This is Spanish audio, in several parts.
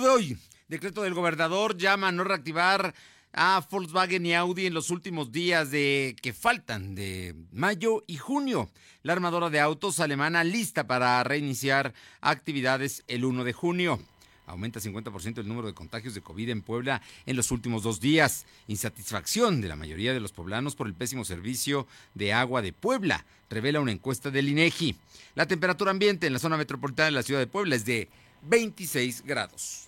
De hoy, decreto del gobernador llama a no reactivar a Volkswagen y Audi en los últimos días de que faltan de mayo y junio. La armadora de autos alemana lista para reiniciar actividades el 1 de junio. Aumenta 50% el número de contagios de COVID en Puebla en los últimos dos días. Insatisfacción de la mayoría de los poblanos por el pésimo servicio de agua de Puebla, revela una encuesta del INEGI. La temperatura ambiente en la zona metropolitana de la ciudad de Puebla es de 26 grados.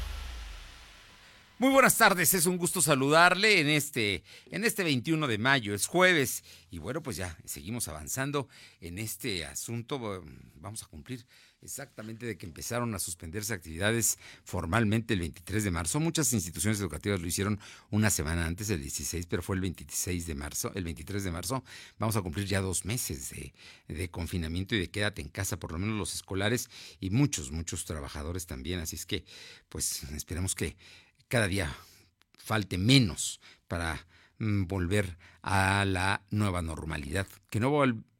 Muy buenas tardes, es un gusto saludarle en este, en este 21 de mayo, es jueves, y bueno, pues ya seguimos avanzando en este asunto. Vamos a cumplir exactamente de que empezaron a suspenderse actividades formalmente el 23 de marzo. Muchas instituciones educativas lo hicieron una semana antes, el 16, pero fue el 26 de marzo, el 23 de marzo. Vamos a cumplir ya dos meses de, de confinamiento y de quédate en casa, por lo menos los escolares y muchos, muchos trabajadores también. Así es que, pues, esperemos que cada día falte menos para mm, volver a la nueva normalidad, que no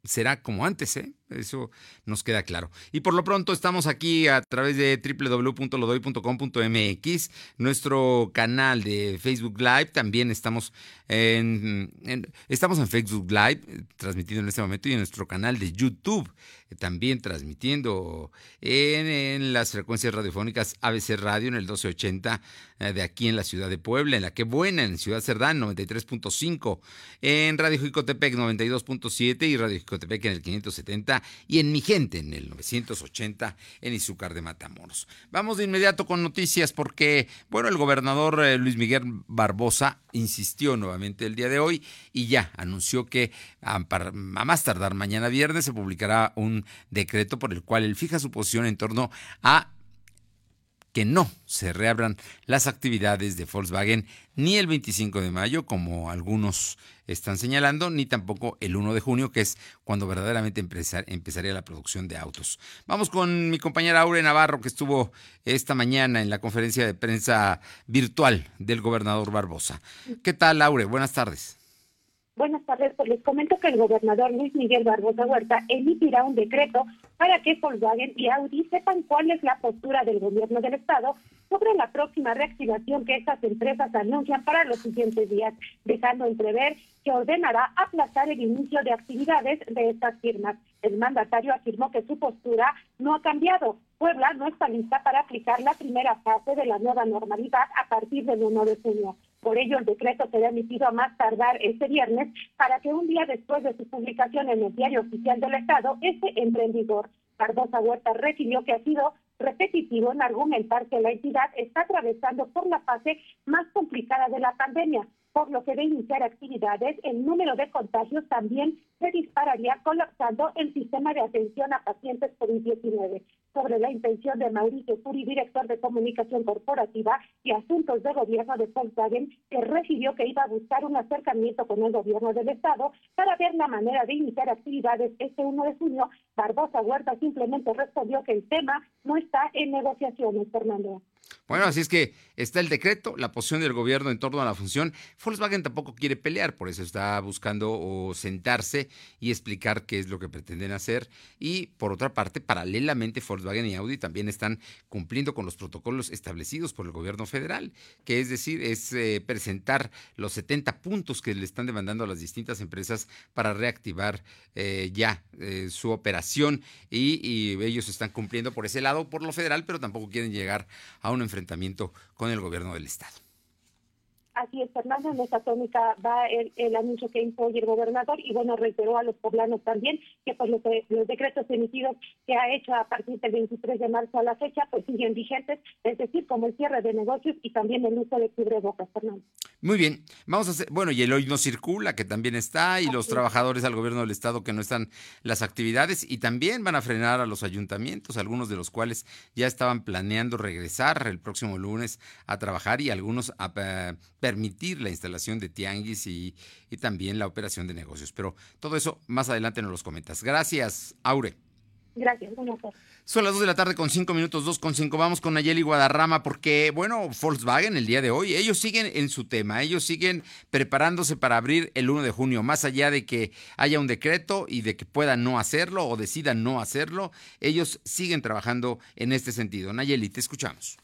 será como antes, ¿eh? Eso nos queda claro. Y por lo pronto estamos aquí a través de www.lodoy.com.mx, nuestro canal de Facebook Live. También estamos en, estamos en Facebook Live, transmitiendo en este momento, y en nuestro canal de YouTube, también transmitiendo en, las frecuencias radiofónicas ABC Radio en el 1280 eh, de aquí en la ciudad de Puebla, en la que buena, en Ciudad Cerdán 93.5, en Radio Jicotepec 92.7 y Radio Jicotepec en el 570 y en Mi Gente en el 980 en Izúcar de Matamoros. Vamos de inmediato con noticias porque, bueno, el gobernador eh, Luis Miguel Barbosa insistió nuevamente el día de hoy y ya anunció que a, a más tardar mañana viernes se publicará un decreto por el cual él fija su posición en torno a que no se reabran las actividades de Volkswagen ni el 25 de mayo, como algunos están señalando, ni tampoco el 1 de junio, que es cuando verdaderamente empezaría la producción de autos. Vamos con mi compañera Aure Navarro, que estuvo esta mañana en la conferencia de prensa virtual del gobernador Barbosa. ¿Qué tal, Aure? Buenas tardes. Buenas tardes, pues les comento que el gobernador Luis Miguel Barbosa Huerta emitirá un decreto para que Volkswagen y Audi sepan cuál es la postura del gobierno del Estado sobre la próxima reactivación que estas empresas anuncian para los siguientes días, dejando entrever que ordenará aplazar el inicio de actividades de estas firmas. El mandatario afirmó que su postura no ha cambiado. Puebla no está lista para aplicar la primera fase de la nueva normalidad a partir del 1 de junio. Por ello, el decreto será emitido a más tardar este viernes para que un día después de su publicación en el Diario Oficial del Estado, este entre en vigor. Cardosa Huerta refirió que ha sido repetitivo en argumentar que la entidad está atravesando por la fase más complicada de la pandemia, por lo que de iniciar actividades, el número de contagios también se dispararía colapsando el sistema de atención a pacientes COVID-19. Sobre la intención de Mauricio Puri, director de comunicación corporativa y asuntos de gobierno de Volkswagen, que refirió que iba a buscar un acercamiento con el gobierno del Estado para ver la manera de iniciar actividades este 1 de junio, Barbosa Huerta simplemente respondió que el tema no está en negociaciones, Fernando. Bueno, así es que está el decreto, la posición del gobierno en torno a la función. Volkswagen tampoco quiere pelear, por eso está buscando sentarse y explicar qué es lo que pretenden hacer. Y por otra parte, paralelamente, Volkswagen y Audi también están cumpliendo con los protocolos establecidos por el gobierno federal, que es decir, es eh, presentar los 70 puntos que le están demandando a las distintas empresas para reactivar eh, ya eh, su operación. Y, y ellos están cumpliendo por ese lado, por lo federal, pero tampoco quieren llegar a un enfrentamiento con el gobierno del Estado. Así es, Fernando, en esa tónica va el, anuncio que hizo hoy el gobernador y bueno, reiteró a los poblanos también que pues los, los, decretos emitidos que ha hecho a partir del 23 de marzo a la fecha pues siguen vigentes, es decir, como el cierre de negocios y también el uso de cubrebocas, Fernando. Muy bien, vamos a hacer, bueno, y el hoy no circula, que también está, y los trabajadores al gobierno del estado que no están las actividades, y también van a frenar a los ayuntamientos, algunos de los cuales ya estaban planeando regresar el próximo lunes a trabajar y algunos a eh, permitir la instalación de tianguis y, también la operación de negocios. Pero todo eso más adelante nos los comentas. Gracias, Aure. Gracias. Son las 2 de la tarde con 5 minutos, 2 con 5. Vamos con Nayeli Guadarrama porque, bueno, Volkswagen el día de hoy, ellos siguen en su tema, ellos siguen preparándose para abrir el 1 de junio, más allá de que haya un decreto y de que puedan no hacerlo o decidan no hacerlo, ellos siguen trabajando en este sentido. Nayeli, te escuchamos.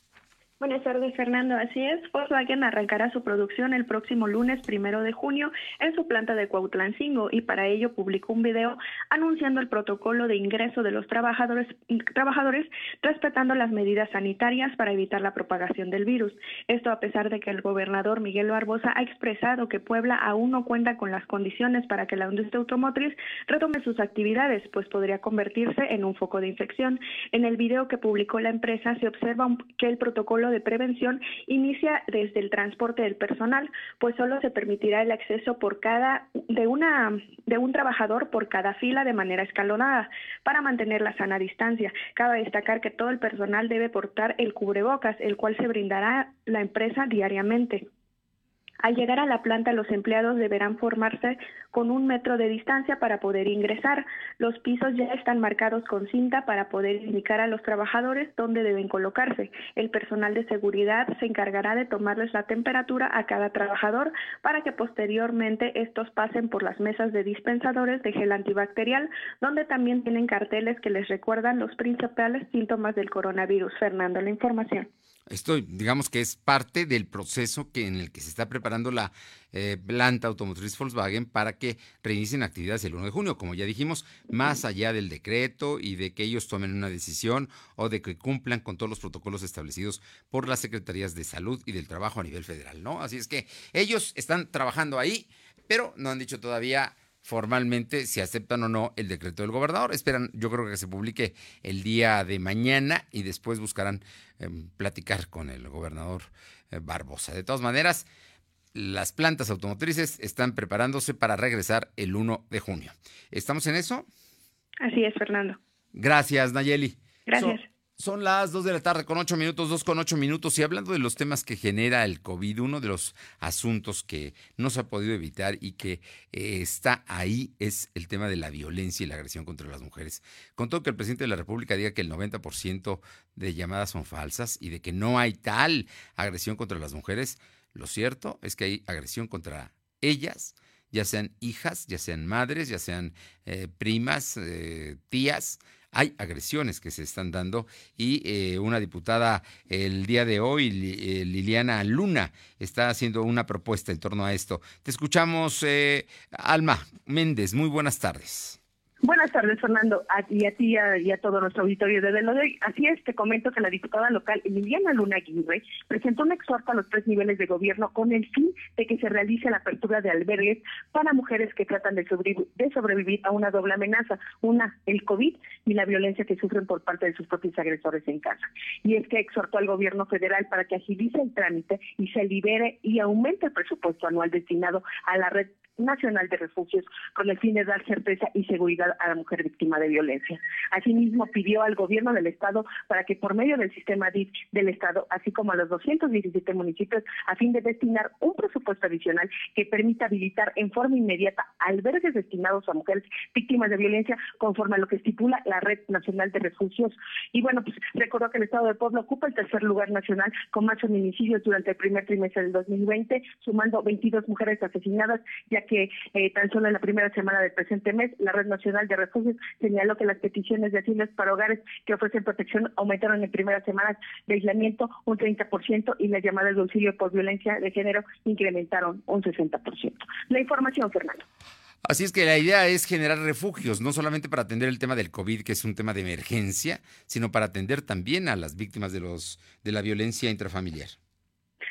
Buenas tardes, Fernando. Así es, Volkswagen arrancará su producción el próximo lunes primero de junio en su planta de Cuautlancingo y para ello publicó un video anunciando el protocolo de ingreso de los trabajadores, trabajadores respetando las medidas sanitarias para evitar la propagación del virus. Esto a pesar de que el gobernador Miguel Barbosa ha expresado que Puebla aún no cuenta con las condiciones para que la industria automotriz retome sus actividades, pues podría convertirse en un foco de infección. En el video que publicó la empresa se observa que el protocolo de prevención inicia desde el transporte del personal, pues solo se permitirá el acceso por cada de una de un trabajador por cada fila de manera escalonada para mantener la sana distancia. Cabe destacar que todo el personal debe portar el cubrebocas, el cual se brindará la empresa diariamente. Al llegar a la planta, los empleados deberán formarse con un metro de distancia para poder ingresar. Los pisos ya están marcados con cinta para poder indicar a los trabajadores dónde deben colocarse. El personal de seguridad se encargará de tomarles la temperatura a cada trabajador para que posteriormente estos pasen por las mesas de dispensadores de gel antibacterial, donde también tienen carteles que les recuerdan los principales síntomas del coronavirus. Fernando, la información. Esto, digamos que es parte del proceso que, en el que se está preparando la eh, planta automotriz Volkswagen para que reinicien actividades el 1 de junio, como ya dijimos, más allá del decreto y de que ellos tomen una decisión o de que cumplan con todos los protocolos establecidos por las secretarías de salud y del trabajo a nivel federal, ¿no? Así es que ellos están trabajando ahí, pero no han dicho todavía formalmente si aceptan o no el decreto del gobernador. Esperan, yo creo que se publique el día de mañana y después buscarán em, platicar con el gobernador eh, Barbosa. De todas maneras, las plantas automotrices están preparándose para regresar el 1 de junio. ¿Estamos en eso? Así es, Fernando. Gracias, Nayeli. Gracias. Son las 2 de la tarde con 8 minutos, 2 con 8 minutos. Y hablando de los temas que genera el COVID, uno de los asuntos que no se ha podido evitar y que eh, está ahí es el tema de la violencia y la agresión contra las mujeres. Con todo que el presidente de la República diga que el 90% de llamadas son falsas y de que no hay tal agresión contra las mujeres, lo cierto es que hay agresión contra ellas, ya sean hijas, ya sean madres, ya sean eh, primas, eh, tías hay agresiones que se están dando y eh, una diputada el día de hoy, eh, Liliana Luna, está haciendo una propuesta en torno a esto. Te escuchamos, eh, Alma Méndez. Muy buenas tardes. Buenas tardes, Fernando, a, y a ti y a todo nuestro auditorio de lo de Así es, te comento que la diputada local Emiliana Luna Aguirre presentó un exhorto a los tres niveles de gobierno con el fin de que se realice la apertura de albergues para mujeres que tratan de sobrevivir a una doble amenaza, una, el COVID y la violencia que sufren por parte de sus propios agresores en casa. Y es que exhortó al gobierno federal para que agilice el trámite y se libere y aumente el presupuesto anual destinado a la red Nacional de Refugios con el fin de dar certeza y seguridad a la mujer víctima de violencia. Asimismo, pidió al gobierno del Estado para que por medio del sistema DIF del Estado, así como a los 217 municipios, a fin de destinar un presupuesto adicional que permita habilitar en forma inmediata albergues destinados a mujeres víctimas de violencia conforme a lo que estipula la Red Nacional de Refugios. Y bueno, pues recordó que el Estado de Puebla ocupa el tercer lugar nacional con más feminicidios durante el primer trimestre del 2020, sumando 22 mujeres asesinadas, ya que eh, tan solo en la primera semana del presente mes, la Red Nacional de Refugios señaló que las peticiones de asilos para hogares que ofrecen protección aumentaron en primeras semanas de aislamiento un 30% y las llamadas de auxilio por violencia de género incrementaron un 60%. La información, Fernando. Así es que la idea es generar refugios, no solamente para atender el tema del COVID, que es un tema de emergencia, sino para atender también a las víctimas de los de la violencia intrafamiliar.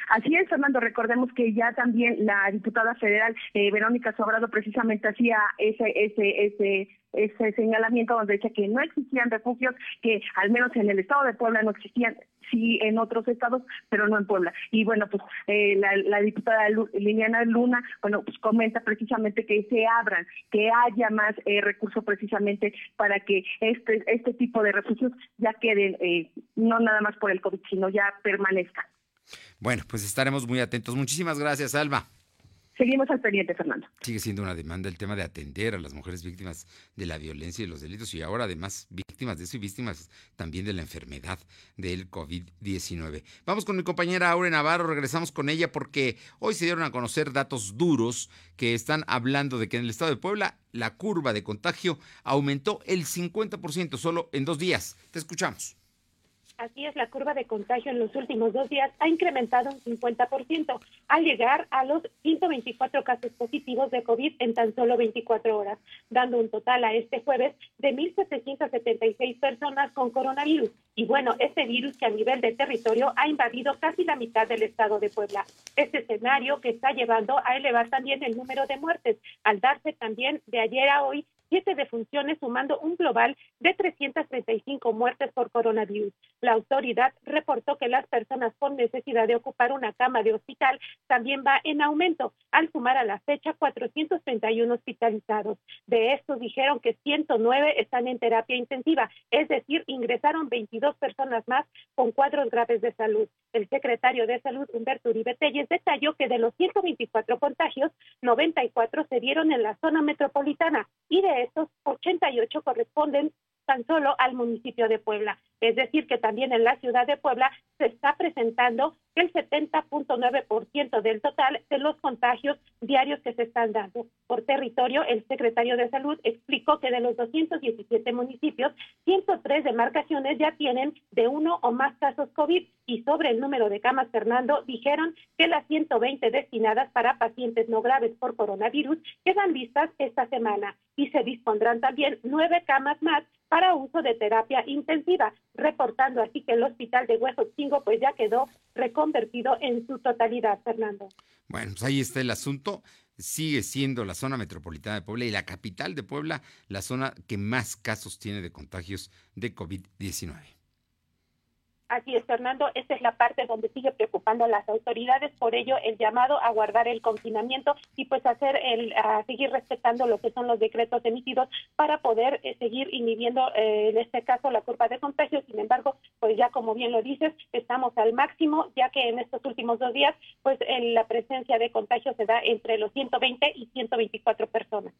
Así es, Fernando, recordemos que ya también la diputada federal eh, Verónica Sobrado precisamente hacía ese, ese, ese ese señalamiento donde dice que no existían refugios, que al menos en el estado de Puebla no existían, sí en otros estados, pero no en Puebla. Y bueno, pues eh, la, diputada Liliana Luna, bueno, pues comenta precisamente que se abran, que haya más eh, recursos precisamente para que este, este tipo de refugios ya queden, eh, no nada más por el COVID, sino ya permanezcan. Bueno, pues estaremos muy atentos. Muchísimas gracias, Alba. Seguimos al pendiente, Fernando. Sigue siendo una demanda el tema de atender a las mujeres víctimas de la violencia y los delitos y ahora además víctimas de eso y víctimas también de la enfermedad del COVID-19. Vamos con mi compañera Aure Navarro, regresamos con ella porque hoy se dieron a conocer datos duros que están hablando de que en el estado de Puebla la curva de contagio aumentó el 50% solo en dos días. Te escuchamos. Así es, la curva de contagio en los últimos dos días ha incrementado un 50% al llegar a los 124 casos positivos de COVID en tan solo 24 horas, dando un total a este jueves de 1.776 personas con coronavirus. Y bueno, este virus que a nivel de territorio ha invadido casi la mitad del estado de Puebla. Este escenario que está llevando a elevar también el número de muertes, al darse también de ayer a hoy siete defunciones, sumando un global de 335 muertes por coronavirus. La autoridad reportó que las personas con necesidad de ocupar una cama de hospital también va en aumento, al sumar a la fecha 431 hospitalizados. De estos dijeron que 109 están en terapia intensiva, es decir, ingresaron 22 personas más con cuadros graves de salud. El secretario de Salud, Humberto Uribe Telles, detalló que de los 124 contagios, 94 se dieron en la zona metropolitana y de estos 88 corresponden tan solo al municipio de Puebla. Es decir, que también en la ciudad de Puebla se está presentando el 70.9% del total de los contagios diarios que se están dando. Por territorio, el secretario de Salud explicó que de los 217 municipios, 103 demarcaciones ya tienen de uno o más casos COVID y sobre el número de camas, Fernando, dijeron que las 120 destinadas para pacientes no graves por coronavirus quedan listas esta semana y se dispondrán también nueve camas más para uso de terapia intensiva, reportando así que el hospital de Huejotzingo pues ya quedó reconvertido en su totalidad, Fernando. Bueno, pues ahí está el asunto. Sigue siendo la zona metropolitana de Puebla y la capital de Puebla la zona que más casos tiene de contagios de COVID-19. Así es, Fernando, esta es la parte donde sigue preocupando a las autoridades, por ello el llamado a guardar el confinamiento y pues hacer el a seguir respetando lo que son los decretos emitidos para poder eh, seguir inhibiendo eh, en este caso la curva de contagio. Sin embargo, pues ya como bien lo dices, estamos al máximo, ya que en estos últimos dos días, pues la presencia de contagio se da entre los 120 y 124 personas.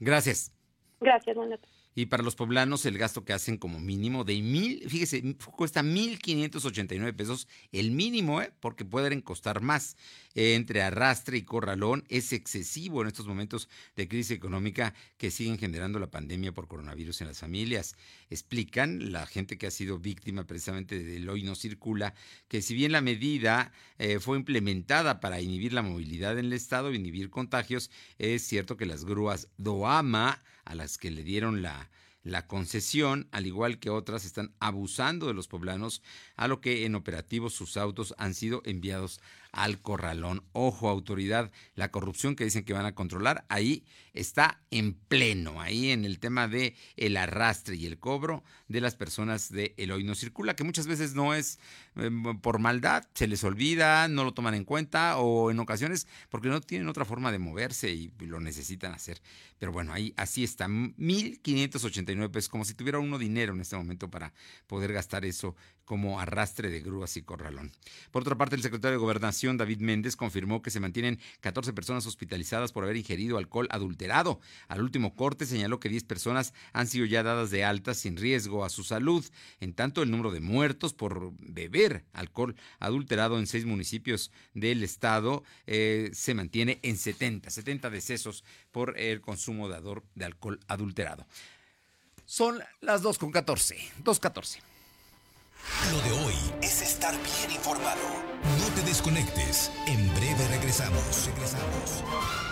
Gracias. Gracias, buenas y para los poblanos el gasto que hacen como mínimo de mil, fíjese, cuesta mil quinientos ochenta y nueve pesos el mínimo, ¿eh? porque pueden costar más. entre arrastre y corralón es excesivo en estos momentos de crisis económica que siguen generando la pandemia por coronavirus en las familias. Explican la gente que ha sido víctima precisamente del hoy no circula, que si bien la medida eh, fue implementada para inhibir la movilidad en el estado, inhibir contagios, es cierto que las grúas Doama, a las que le dieron la la concesión, al igual que otras, están abusando de los poblanos, a lo que en operativos sus autos han sido enviados al corralón. Ojo, autoridad, la corrupción que dicen que van a controlar, ahí está en pleno, ahí en el tema de el arrastre y el cobro de las personas de el hoy no circula, que muchas veces no es em, por maldad, se les olvida, no lo toman en cuenta o en ocasiones porque no tienen otra forma de moverse y lo necesitan hacer. Pero bueno, ahí así está, 1.589 pesos, como si tuviera uno dinero en este momento para poder gastar eso como arrastre de grúas y corralón. Por otra parte, el secretario de Gobernación, David Méndez, confirmó que se mantienen 14 personas hospitalizadas por haber ingerido alcohol adulterado. Al último corte señaló que 10 personas han sido ya dadas de alta sin riesgo a su salud. En tanto, el número de muertos por beber alcohol adulterado en seis municipios del estado eh, se mantiene en 70, 70 decesos por el consumo de, de alcohol adulterado. Son las 2.14, 2.14. Lo de hoy es estar bien informado. No te desconectes. En breve regresamos. Regresamos.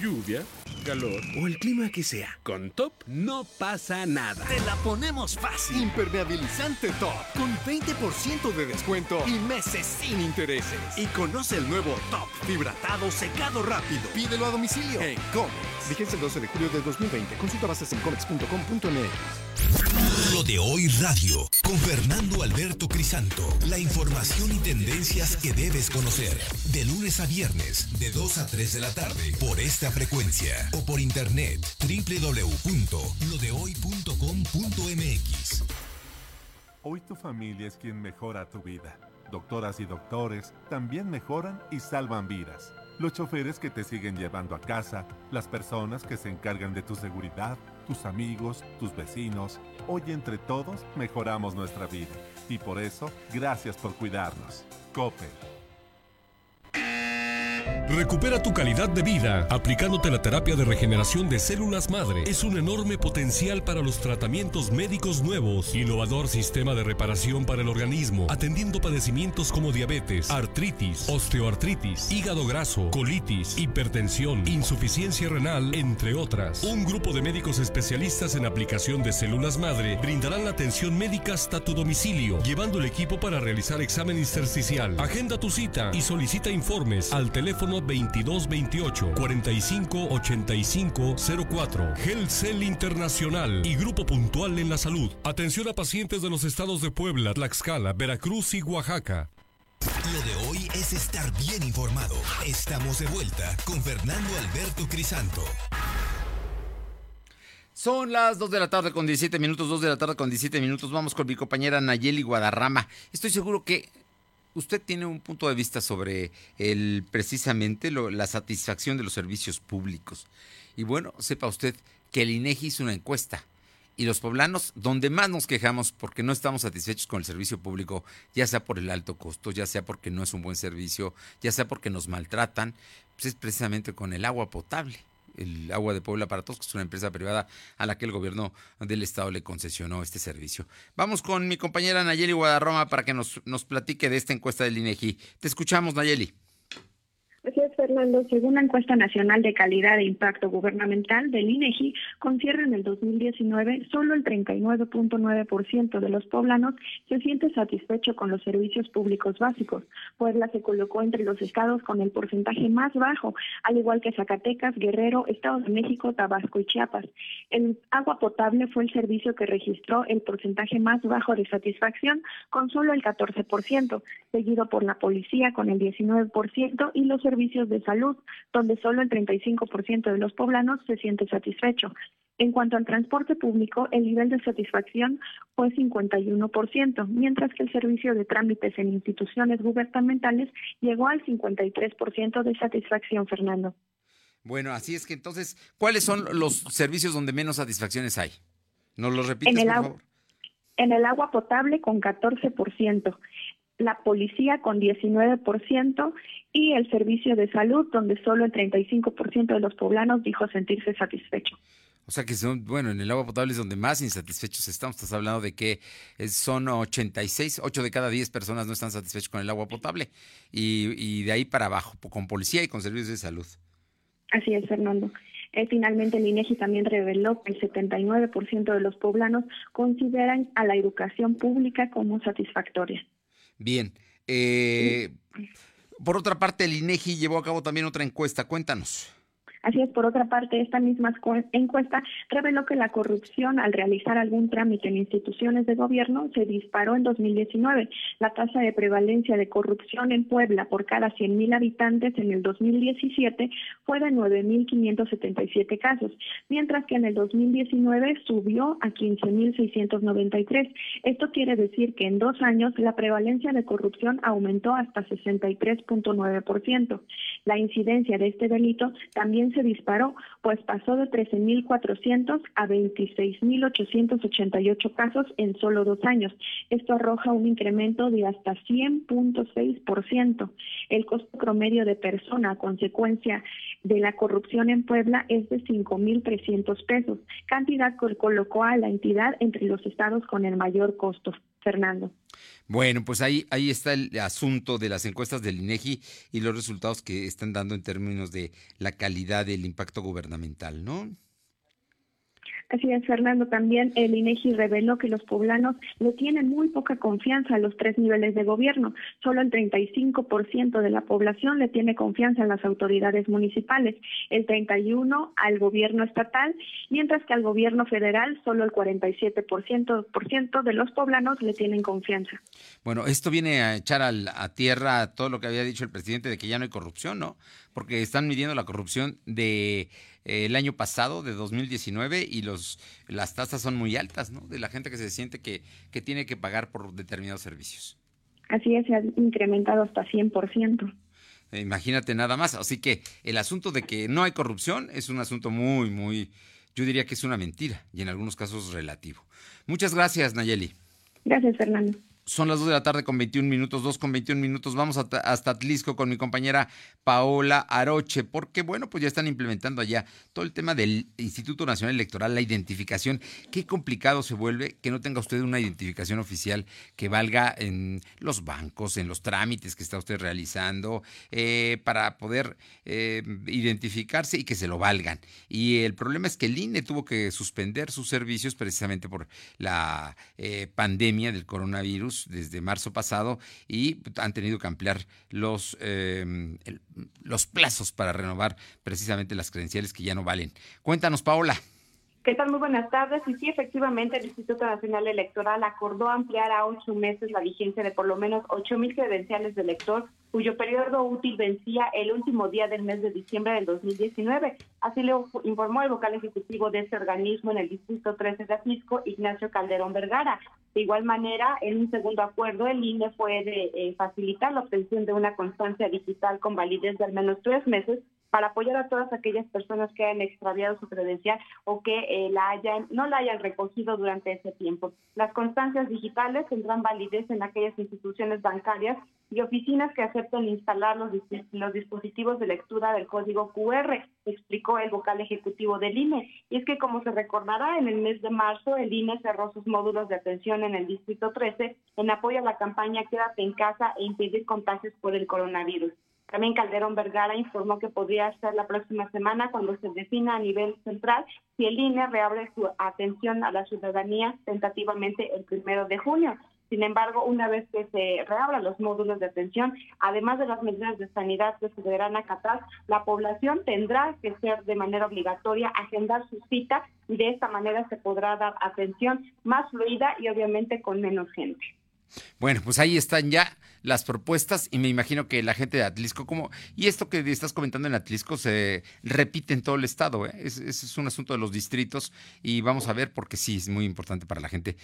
Lluvia, calor o el clima que sea. Con Top no pasa nada. Te la ponemos fácil. Impermeabilizante Top con 20% de descuento y meses sin intereses. Y conoce el nuevo Top Fibratado Secado Rápido. Pídelo a domicilio en Comex. Vigencia el 12 de julio de 2020. Consulta bases en comex.com.mx. De hoy radio con Fernando Alberto Crisanto. La información y tendencias que debes conocer. De lunes a viernes, de 2 a 3 de la tarde, por esta frecuencia o por internet www.lodehoy.com.mx. Hoy tu familia es quien mejora tu vida. Doctoras y doctores también mejoran y salvan vidas. Los choferes que te siguen llevando a casa, las personas que se encargan de tu seguridad, tus amigos, tus vecinos. Hoy entre todos mejoramos nuestra vida. Y por eso, gracias por cuidarnos. Coppel. Recupera tu calidad de vida aplicándote la terapia de regeneración de células madre. Es un enorme potencial para los tratamientos médicos nuevos. Innovador sistema de reparación para el organismo, atendiendo padecimientos como diabetes, artritis, osteoartritis, hígado graso, colitis, hipertensión, insuficiencia renal, entre otras. Un grupo de médicos especialistas en aplicación de células madre brindarán la atención médica hasta tu domicilio, llevando el equipo para realizar examen intersticial. Agenda tu cita y solicita informes al teléfono 2228 45 85 04. Cell Internacional y Grupo Puntual en la Salud. Atención a pacientes de los estados de Puebla, Tlaxcala, Veracruz y Oaxaca. Lo de hoy es estar bien informado. Estamos de vuelta con Fernando Alberto Crisanto. Son las 2 de la tarde con 17 minutos, 2 de la tarde con 17 minutos. Vamos con mi compañera Nayeli Guadarrama. Estoy seguro que usted tiene un punto de vista sobre el precisamente la satisfacción de los servicios públicos. Y bueno, sepa usted que el INEGI hizo una encuesta y los poblanos, donde más nos quejamos porque no estamos satisfechos con el servicio público, ya sea por el alto costo, ya sea porque no es un buen servicio, ya sea porque nos maltratan, pues es precisamente con el agua potable el Agua de Puebla para Todos, que es una empresa privada a la que el gobierno del estado le concesionó este servicio. Vamos con mi compañera Nayeli Guadarroma para que nos, nos platique de esta encuesta del INEGI. Te escuchamos, Nayeli. Gracias, Fernando. Según la encuesta nacional de calidad e impacto gubernamental del INEGI, con en el 2019, solo el 39.9% de los poblanos se siente satisfecho con los servicios públicos básicos. Puebla se colocó entre los estados con el porcentaje más bajo, al igual que Zacatecas, Guerrero, Estado de México, Tabasco y Chiapas. El agua potable fue el servicio que registró el porcentaje más bajo de satisfacción, con solo el 14%, seguido por la policía con el 19% y los servicios de salud, donde solo el 35% de los poblanos se siente satisfecho. En cuanto al transporte público, el nivel de satisfacción fue 51%, mientras que el servicio de trámites en instituciones gubernamentales llegó al 53% de satisfacción, Fernando. Bueno, así es que entonces, ¿cuáles son los servicios donde menos satisfacciones hay? ¿Nos los repites, por favor? En el agua potable con 14%, la policía con 19% y el servicio de salud, donde solo el 35% de los poblanos dijo sentirse satisfecho. O sea que son, bueno, en el agua potable es donde más insatisfechos estamos. Estás hablando de que son 86, 8 de cada 10 personas no están satisfechos con el agua potable. Y, y de ahí para abajo, con policía y con servicios de salud. Así es, Fernando. Eh, finalmente, el INEGI también reveló que el 79% de los poblanos consideran a la educación pública como satisfactoria. Bien. Eh, por otra parte, el INEGI llevó a cabo también otra encuesta. Cuéntanos. Así es, por otra parte, esta misma encuesta reveló que la corrupción al realizar algún trámite en instituciones de gobierno se disparó en 2019. La tasa de prevalencia de corrupción en Puebla por cada 100.000 habitantes en el 2017 fue de 9.577 casos, mientras que en el 2019 subió a 15.693. Esto quiere decir que en dos años la prevalencia de corrupción aumentó hasta 63.9%. La incidencia de este delito también se disparó, pues pasó de 13.400 a 26.888 casos en solo dos años. Esto arroja un incremento de hasta 100.6%. El costo promedio de persona a consecuencia de la corrupción en Puebla es de 5.300 pesos, cantidad que colocó a la entidad entre los estados con el mayor costo. Fernando. Bueno, pues ahí, ahí está el asunto de las encuestas del INEGI y los resultados que están dando en términos de la calidad del impacto gubernamental, ¿no? Así es, Fernando. También el INEGI reveló que los poblanos le tienen muy poca confianza a los tres niveles de gobierno. Solo el 35% de la población le tiene confianza en las autoridades municipales, el 31% al gobierno estatal, mientras que al gobierno federal solo el 47% de los poblanos le tienen confianza. Bueno, esto viene a echar a tierra todo lo que había dicho el presidente de que ya no hay corrupción, ¿no? Porque están midiendo la corrupción de el año pasado, de 2019, y los las tasas son muy altas, ¿no? De la gente que se siente que, que tiene que pagar por determinados servicios. Así es, se ha incrementado hasta 100%. Eh, imagínate nada más. Así que el asunto de que no hay corrupción es un asunto muy, muy, yo diría que es una mentira y en algunos casos relativo. Muchas gracias, Nayeli. Gracias, Fernando. Son las 2 de la tarde con 21 minutos, 2 con 21 minutos. Vamos hasta Atlisco con mi compañera Paola Aroche, porque bueno, pues ya están implementando allá todo el tema del Instituto Nacional Electoral, la identificación. Qué complicado se vuelve que no tenga usted una identificación oficial que valga en los bancos, en los trámites que está usted realizando, eh, para poder eh, identificarse y que se lo valgan. Y el problema es que el INE tuvo que suspender sus servicios precisamente por la eh, pandemia del coronavirus desde marzo pasado y han tenido que ampliar los, eh, los plazos para renovar precisamente las credenciales que ya no valen. Cuéntanos, Paola. ¿Qué tal? Muy buenas tardes. Y sí, efectivamente, el Instituto Nacional Electoral acordó ampliar a ocho meses la vigencia de por lo menos ocho mil credenciales de elector, cuyo periodo útil vencía el último día del mes de diciembre del 2019. Así le informó el vocal ejecutivo de este organismo en el Distrito 13 de Atlisco, Ignacio Calderón Vergara. De igual manera, en un segundo acuerdo, el INE puede eh, facilitar la obtención de una constancia digital con validez de al menos tres meses para apoyar a todas aquellas personas que hayan extraviado su credencial o que eh, la hayan, no la hayan recogido durante ese tiempo. Las constancias digitales tendrán validez en aquellas instituciones bancarias y oficinas que acepten instalar los, los dispositivos de lectura del código QR, explicó el vocal ejecutivo del INE. Y es que, como se recordará, en el mes de marzo el INE cerró sus módulos de atención en el Distrito 13 en apoyo a la campaña Quédate en casa e impedir contagios por el coronavirus. También Calderón Vergara informó que podría ser la próxima semana cuando se defina a nivel central si el INE reabre su atención a la ciudadanía tentativamente el primero de junio. Sin embargo, una vez que se reabran los módulos de atención, además de las medidas de sanidad que se deberán acatar, la población tendrá que ser de manera obligatoria agendar su cita y de esta manera se podrá dar atención más fluida y obviamente con menos gente. Bueno, pues ahí están ya las propuestas y me imagino que la gente de Atlisco, como, y esto que estás comentando en Atlisco se repite en todo el estado, ¿eh? es, es, un asunto de los distritos y vamos a ver porque sí, es muy importante para la gente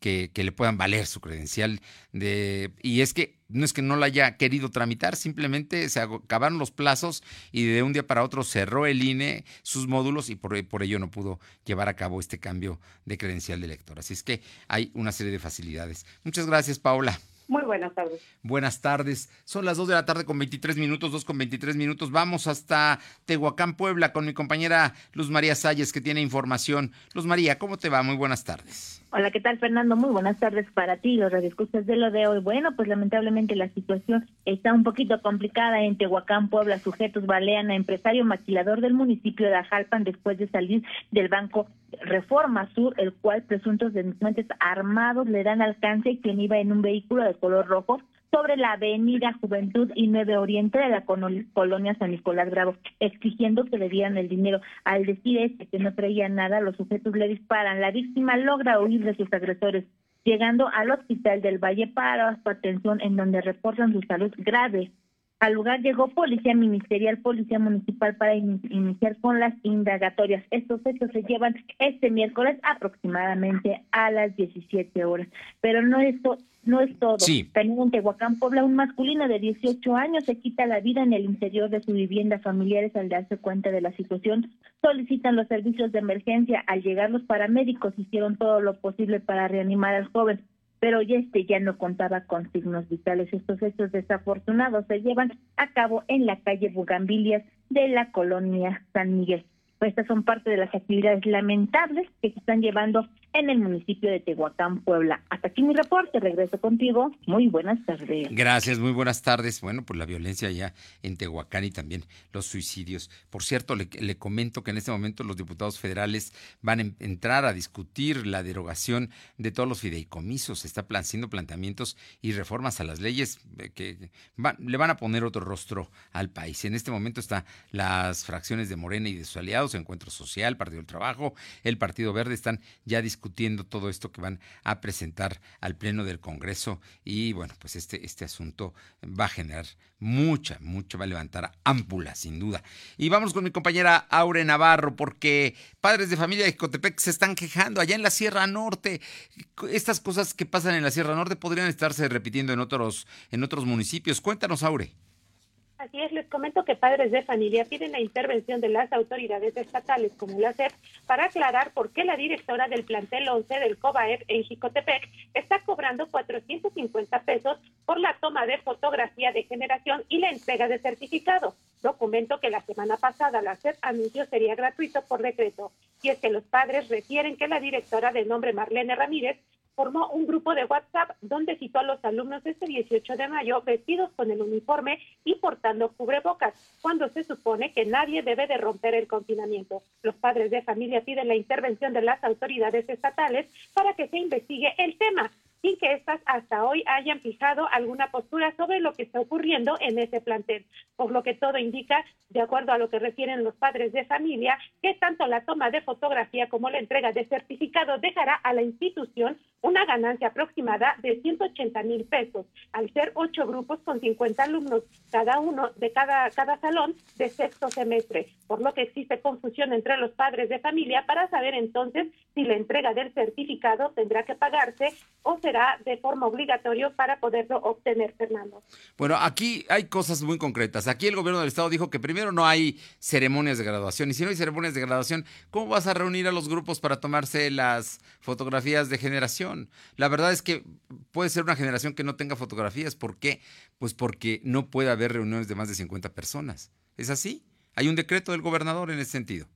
que, que le puedan valer su credencial de, y es que no es que no la haya querido tramitar, simplemente se acabaron los plazos y de un día para otro cerró el INE sus módulos y por, por ello no pudo llevar a cabo este cambio de credencial de elector. Así es que hay una serie de facilidades. Muchas gracias, Paula. Muy buenas tardes. Buenas tardes. Son las 2 de la tarde con 23 minutos, 2 con 23 minutos. Vamos hasta Tehuacán, Puebla, con mi compañera Luz María Salles, que tiene información. Luz María, ¿cómo te va? Muy buenas tardes. Hola, ¿qué tal, Fernando? Muy buenas tardes para ti, los radioescuchas de lo de hoy. Bueno, pues lamentablemente la situación está un poquito complicada en Tehuacán, Puebla. Sujetos balean a empresario maquilador del municipio de Ajalpan después de salir del banco Reforma Sur, el cual presuntos delincuentes armados le dan alcance y quien iba en un vehículo de color rojo sobre la avenida Juventud y 9 Oriente de la colonia San Nicolás Bravo, exigiendo que le dieran el dinero. Al decir este que no traía nada, los sujetos le disparan. La víctima logra huir de sus agresores, llegando al hospital del Valle para su atención, en donde reportan su salud grave. Al lugar llegó policía ministerial, policía municipal para iniciar con las indagatorias. Estos hechos se llevan este miércoles aproximadamente a las 17 horas. Pero no esto no es todo. También en Tehuacán, Puebla, un masculino de 18 años se quita la vida en el interior de su vivienda. Familiares, al darse cuenta de la situación, solicitan los servicios de emergencia. Al llegar los paramédicos, hicieron todo lo posible para reanimar al joven pero ya este ya no contaba con signos vitales. Estos hechos desafortunados se llevan a cabo en la calle Bugambilias de la colonia San Miguel. Pues estas son parte de las actividades lamentables que se están llevando en el municipio de Tehuacán, Puebla. Hasta aquí mi reporte, regreso contigo. Muy buenas tardes. Gracias, muy buenas tardes. Bueno, pues la violencia ya en Tehuacán y también los suicidios. Por cierto, le, comento que en este momento los diputados federales van a entrar a discutir la derogación de todos los fideicomisos. Se está haciendo planteamientos y reformas a las leyes eh, que le van a poner otro rostro al país. En este momento están las fracciones de Morena y de sus aliados, Encuentro Social, Partido del Trabajo, el Partido Verde, están ya discutiendo todo esto que van a presentar al Pleno del Congreso y bueno, pues este, este asunto va a generar mucha, mucha, va a levantar ámpula, sin duda. Y vamos con mi compañera Aure Navarro, porque padres de familia de Jicotepec se están quejando allá en la Sierra Norte. Estas cosas que pasan en la Sierra Norte podrían estarse repitiendo en otros, en otros municipios. Cuéntanos, Aure. Así es, les comento que padres de familia piden la intervención de las autoridades estatales como la SEP para aclarar por qué la directora del plantel 11 del COBAEP en Jicotepec está cobrando 450 pesos por la toma de fotografía de generación y la entrega de certificado, documento que la semana pasada la SEP anunció sería gratuito por decreto. Y es que los padres refieren que la directora de nombre Marlene Ramírez formó un grupo de WhatsApp donde citó a los alumnos este 18 de mayo vestidos con el uniforme y portando cubrebocas, cuando se supone que nadie debe de romper el confinamiento. Los padres de familia piden la intervención de las autoridades estatales para que se investigue el tema sin que éstas hasta hoy hayan fijado alguna postura sobre lo que está ocurriendo en ese plantel. Por lo que todo indica, de acuerdo a lo que refieren los padres de familia, que tanto la toma de fotografía como la entrega de certificado dejará a la institución una ganancia aproximada de 180 mil pesos, al ser ocho grupos con 50 alumnos, cada uno de cada, cada salón de sexto semestre, por lo que existe confusión entre los padres de familia para saber entonces si la entrega del certificado tendrá que pagarse o será de forma obligatoria para poderlo obtener, Fernando. Bueno, aquí hay cosas muy concretas. Aquí el gobierno del estado dijo que primero no hay ceremonias de graduación y si no hay ceremonias de graduación, ¿cómo vas a reunir a los grupos para tomarse las fotografías de generación? La verdad es que puede ser una generación que no tenga fotografías. ¿Por qué? Pues porque no puede haber reuniones de más de 50 personas. ¿Es así? Hay un decreto del gobernador en ese sentido.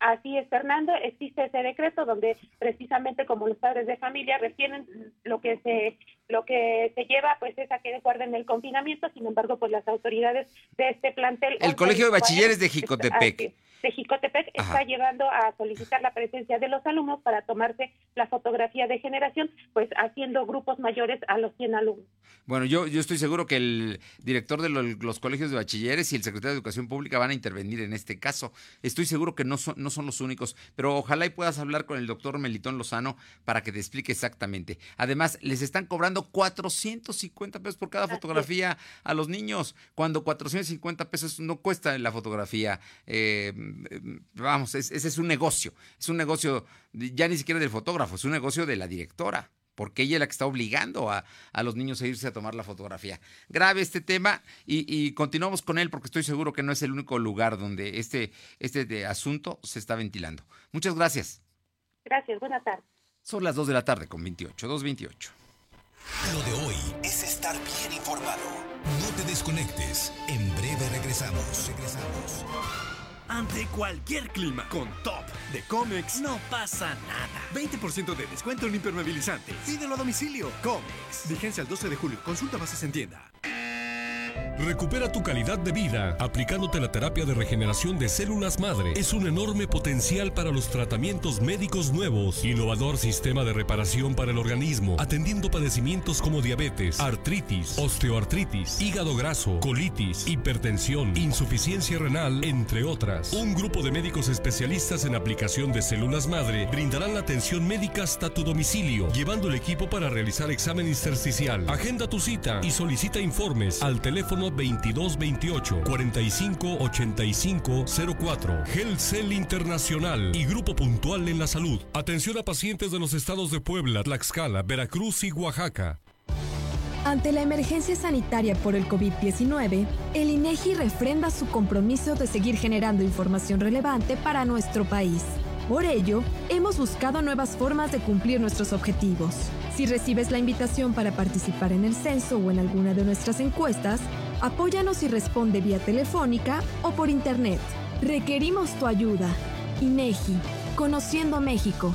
Así es, Fernando, existe ese decreto donde precisamente como los padres de familia refieren lo que se lo que se lleva pues es a que guarden el confinamiento, sin embargo, pues las autoridades de este plantel El Colegio de Bachilleres de Jicotepec de Jicotepec está llevando a solicitar la presencia de los alumnos para tomarse la fotografía de generación, pues haciendo grupos mayores a los 100 alumnos. Bueno, yo, yo estoy seguro que el director de los colegios de bachilleres y el secretario de Educación Pública van a intervenir en este caso. Estoy seguro que no son, no son los únicos, pero ojalá y puedas hablar con el doctor Melitón Lozano para que te explique exactamente. Además, les están cobrando 450 pesos por cada fotografía a los niños, cuando 450 pesos no cuesta la fotografía. Eh, vamos, ese es un negocio, es un negocio ya ni siquiera del fotógrafo, es un negocio de la directora porque ella es la que está obligando a, los niños a irse a tomar la fotografía. Grave este tema y, continuamos con él porque estoy seguro que no es el único lugar donde este, este asunto se está ventilando. Muchas gracias. Gracias, buenas tardes. Son las 2 de la tarde con 28, 2.28. Lo de hoy es estar bien informado. No te desconectes. En breve regresamos. Regresamos. Ante cualquier clima, con Top de Comex no pasa nada. 20% de descuento en impermeabilizantes. Pídelo a domicilio. Comex. Vigencia el 12 de julio. Consulta bases en tienda. Recupera tu calidad de vida aplicándote la terapia de regeneración de células madre. Es un enorme potencial para los tratamientos médicos nuevos. Innovador sistema de reparación para el organismo, atendiendo padecimientos como diabetes, artritis, osteoartritis, hígado graso, colitis, hipertensión, insuficiencia renal, entre otras. Un grupo de médicos especialistas en aplicación de células madre brindarán la atención médica hasta tu domicilio, llevando el equipo para realizar examen intersticial. Agenda tu cita y solicita informes al teléfono 2228 45 85 04. Gelcel Internacional y Grupo Puntual en la Salud. Atención a pacientes de los estados de Puebla, Tlaxcala, Veracruz y Oaxaca. Ante la emergencia sanitaria por el COVID-19, el INEGI refrenda su compromiso de seguir generando información relevante para nuestro país. Por ello, hemos buscado nuevas formas de cumplir nuestros objetivos. Si recibes la invitación para participar en el censo o en alguna de nuestras encuestas, Apóyanos y responde vía telefónica o por internet. Requerimos tu ayuda. INEGI, Conociendo México.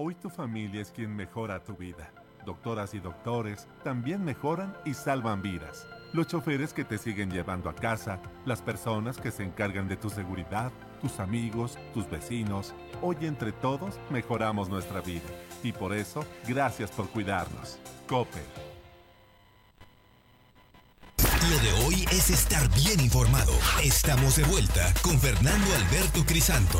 Hoy tu familia es quien mejora tu vida. Doctoras y doctores también mejoran y salvan vidas. Los choferes que te siguen llevando a casa, las personas que se encargan de tu seguridad, tus amigos, tus vecinos. Hoy entre todos mejoramos nuestra vida. Y por eso, gracias por cuidarnos. COPE. Lo de hoy es estar bien informado. Estamos de vuelta con Fernando Alberto Crisanto.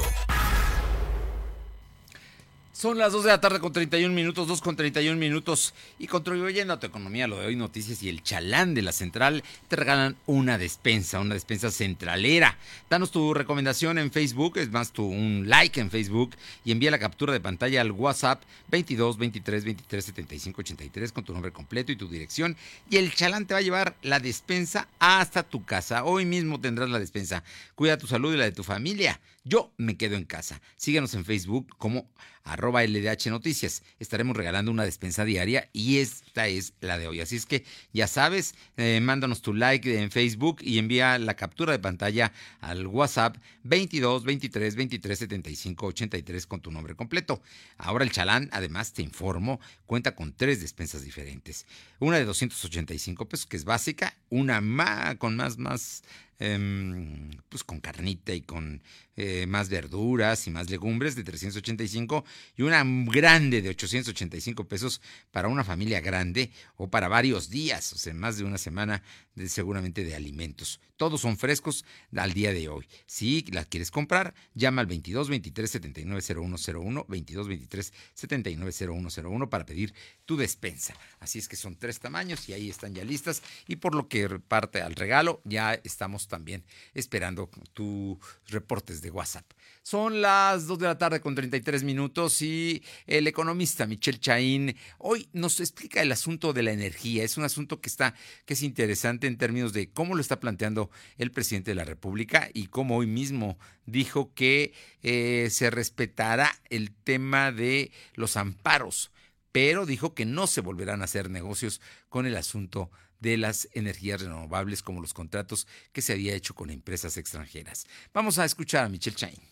Son las 2 de la tarde con 31 minutos, 2 con 31 minutos. Y contribuyendo a tu economía, lo de hoy noticias y el chalán de la central te regalan una despensa, una despensa centralera. Danos tu recomendación en Facebook, es más, tu un like en Facebook y envía la captura de pantalla al WhatsApp 22 23 23 75 83 con tu nombre completo y tu dirección. Y el chalán te va a llevar la despensa hasta tu casa. Hoy mismo tendrás la despensa. Cuida tu salud y la de tu familia. Yo me quedo en casa. Síganos en Facebook como arroba LDH Noticias. Estaremos regalando una despensa diaria y esta es la de hoy. Así es que ya sabes, eh, mándanos tu like en Facebook y envía la captura de pantalla al WhatsApp 22 23 23 75 83 con tu nombre completo. Ahora el chalán, además te informo, cuenta con tres despensas diferentes. Una de 285 pesos que es básica, una más, con más, más Em, pues con carnita y con eh, más verduras y más legumbres de 385 y una grande de 885 pesos para una familia grande o para varios días, o sea, más de una semana seguramente de alimentos. Todos son frescos al día de hoy. Si la quieres comprar, llama al 22 23 79 0101, 22 23 79 0101 para pedir tu despensa. Así es que son tres tamaños y ahí están ya listas y por lo que parte al regalo ya estamos también esperando tus reportes de WhatsApp. Son las 2 de la tarde con 33 minutos y el economista Michel Chaín hoy nos explica el asunto de la energía. Es un asunto que está que es interesante en términos de cómo lo está planteando el presidente de la República y cómo hoy mismo dijo que eh, se respetará el tema de los amparos, pero dijo que no se volverán a hacer negocios con el asunto de las energías renovables como los contratos que se había hecho con empresas extranjeras. Vamos a escuchar a Michelle Chain.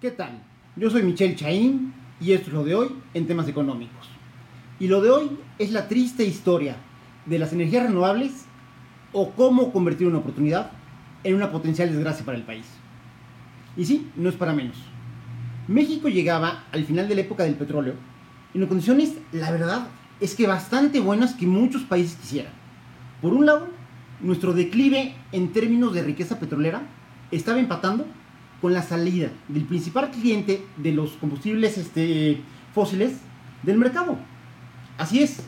¿Qué tal? Yo soy Michelle Chaín y esto es lo de hoy en temas económicos. Y lo de hoy es la triste historia de las energías renovables o cómo convertir una oportunidad en una potencial desgracia para el país. Y sí, no es para menos. México llegaba al final de la época del petróleo en condiciones, la verdad, es que bastante buenas que muchos países quisieran. Por un lado, nuestro declive en términos de riqueza petrolera estaba empatando con la salida del principal cliente de los combustibles este, fósiles del mercado. Así es.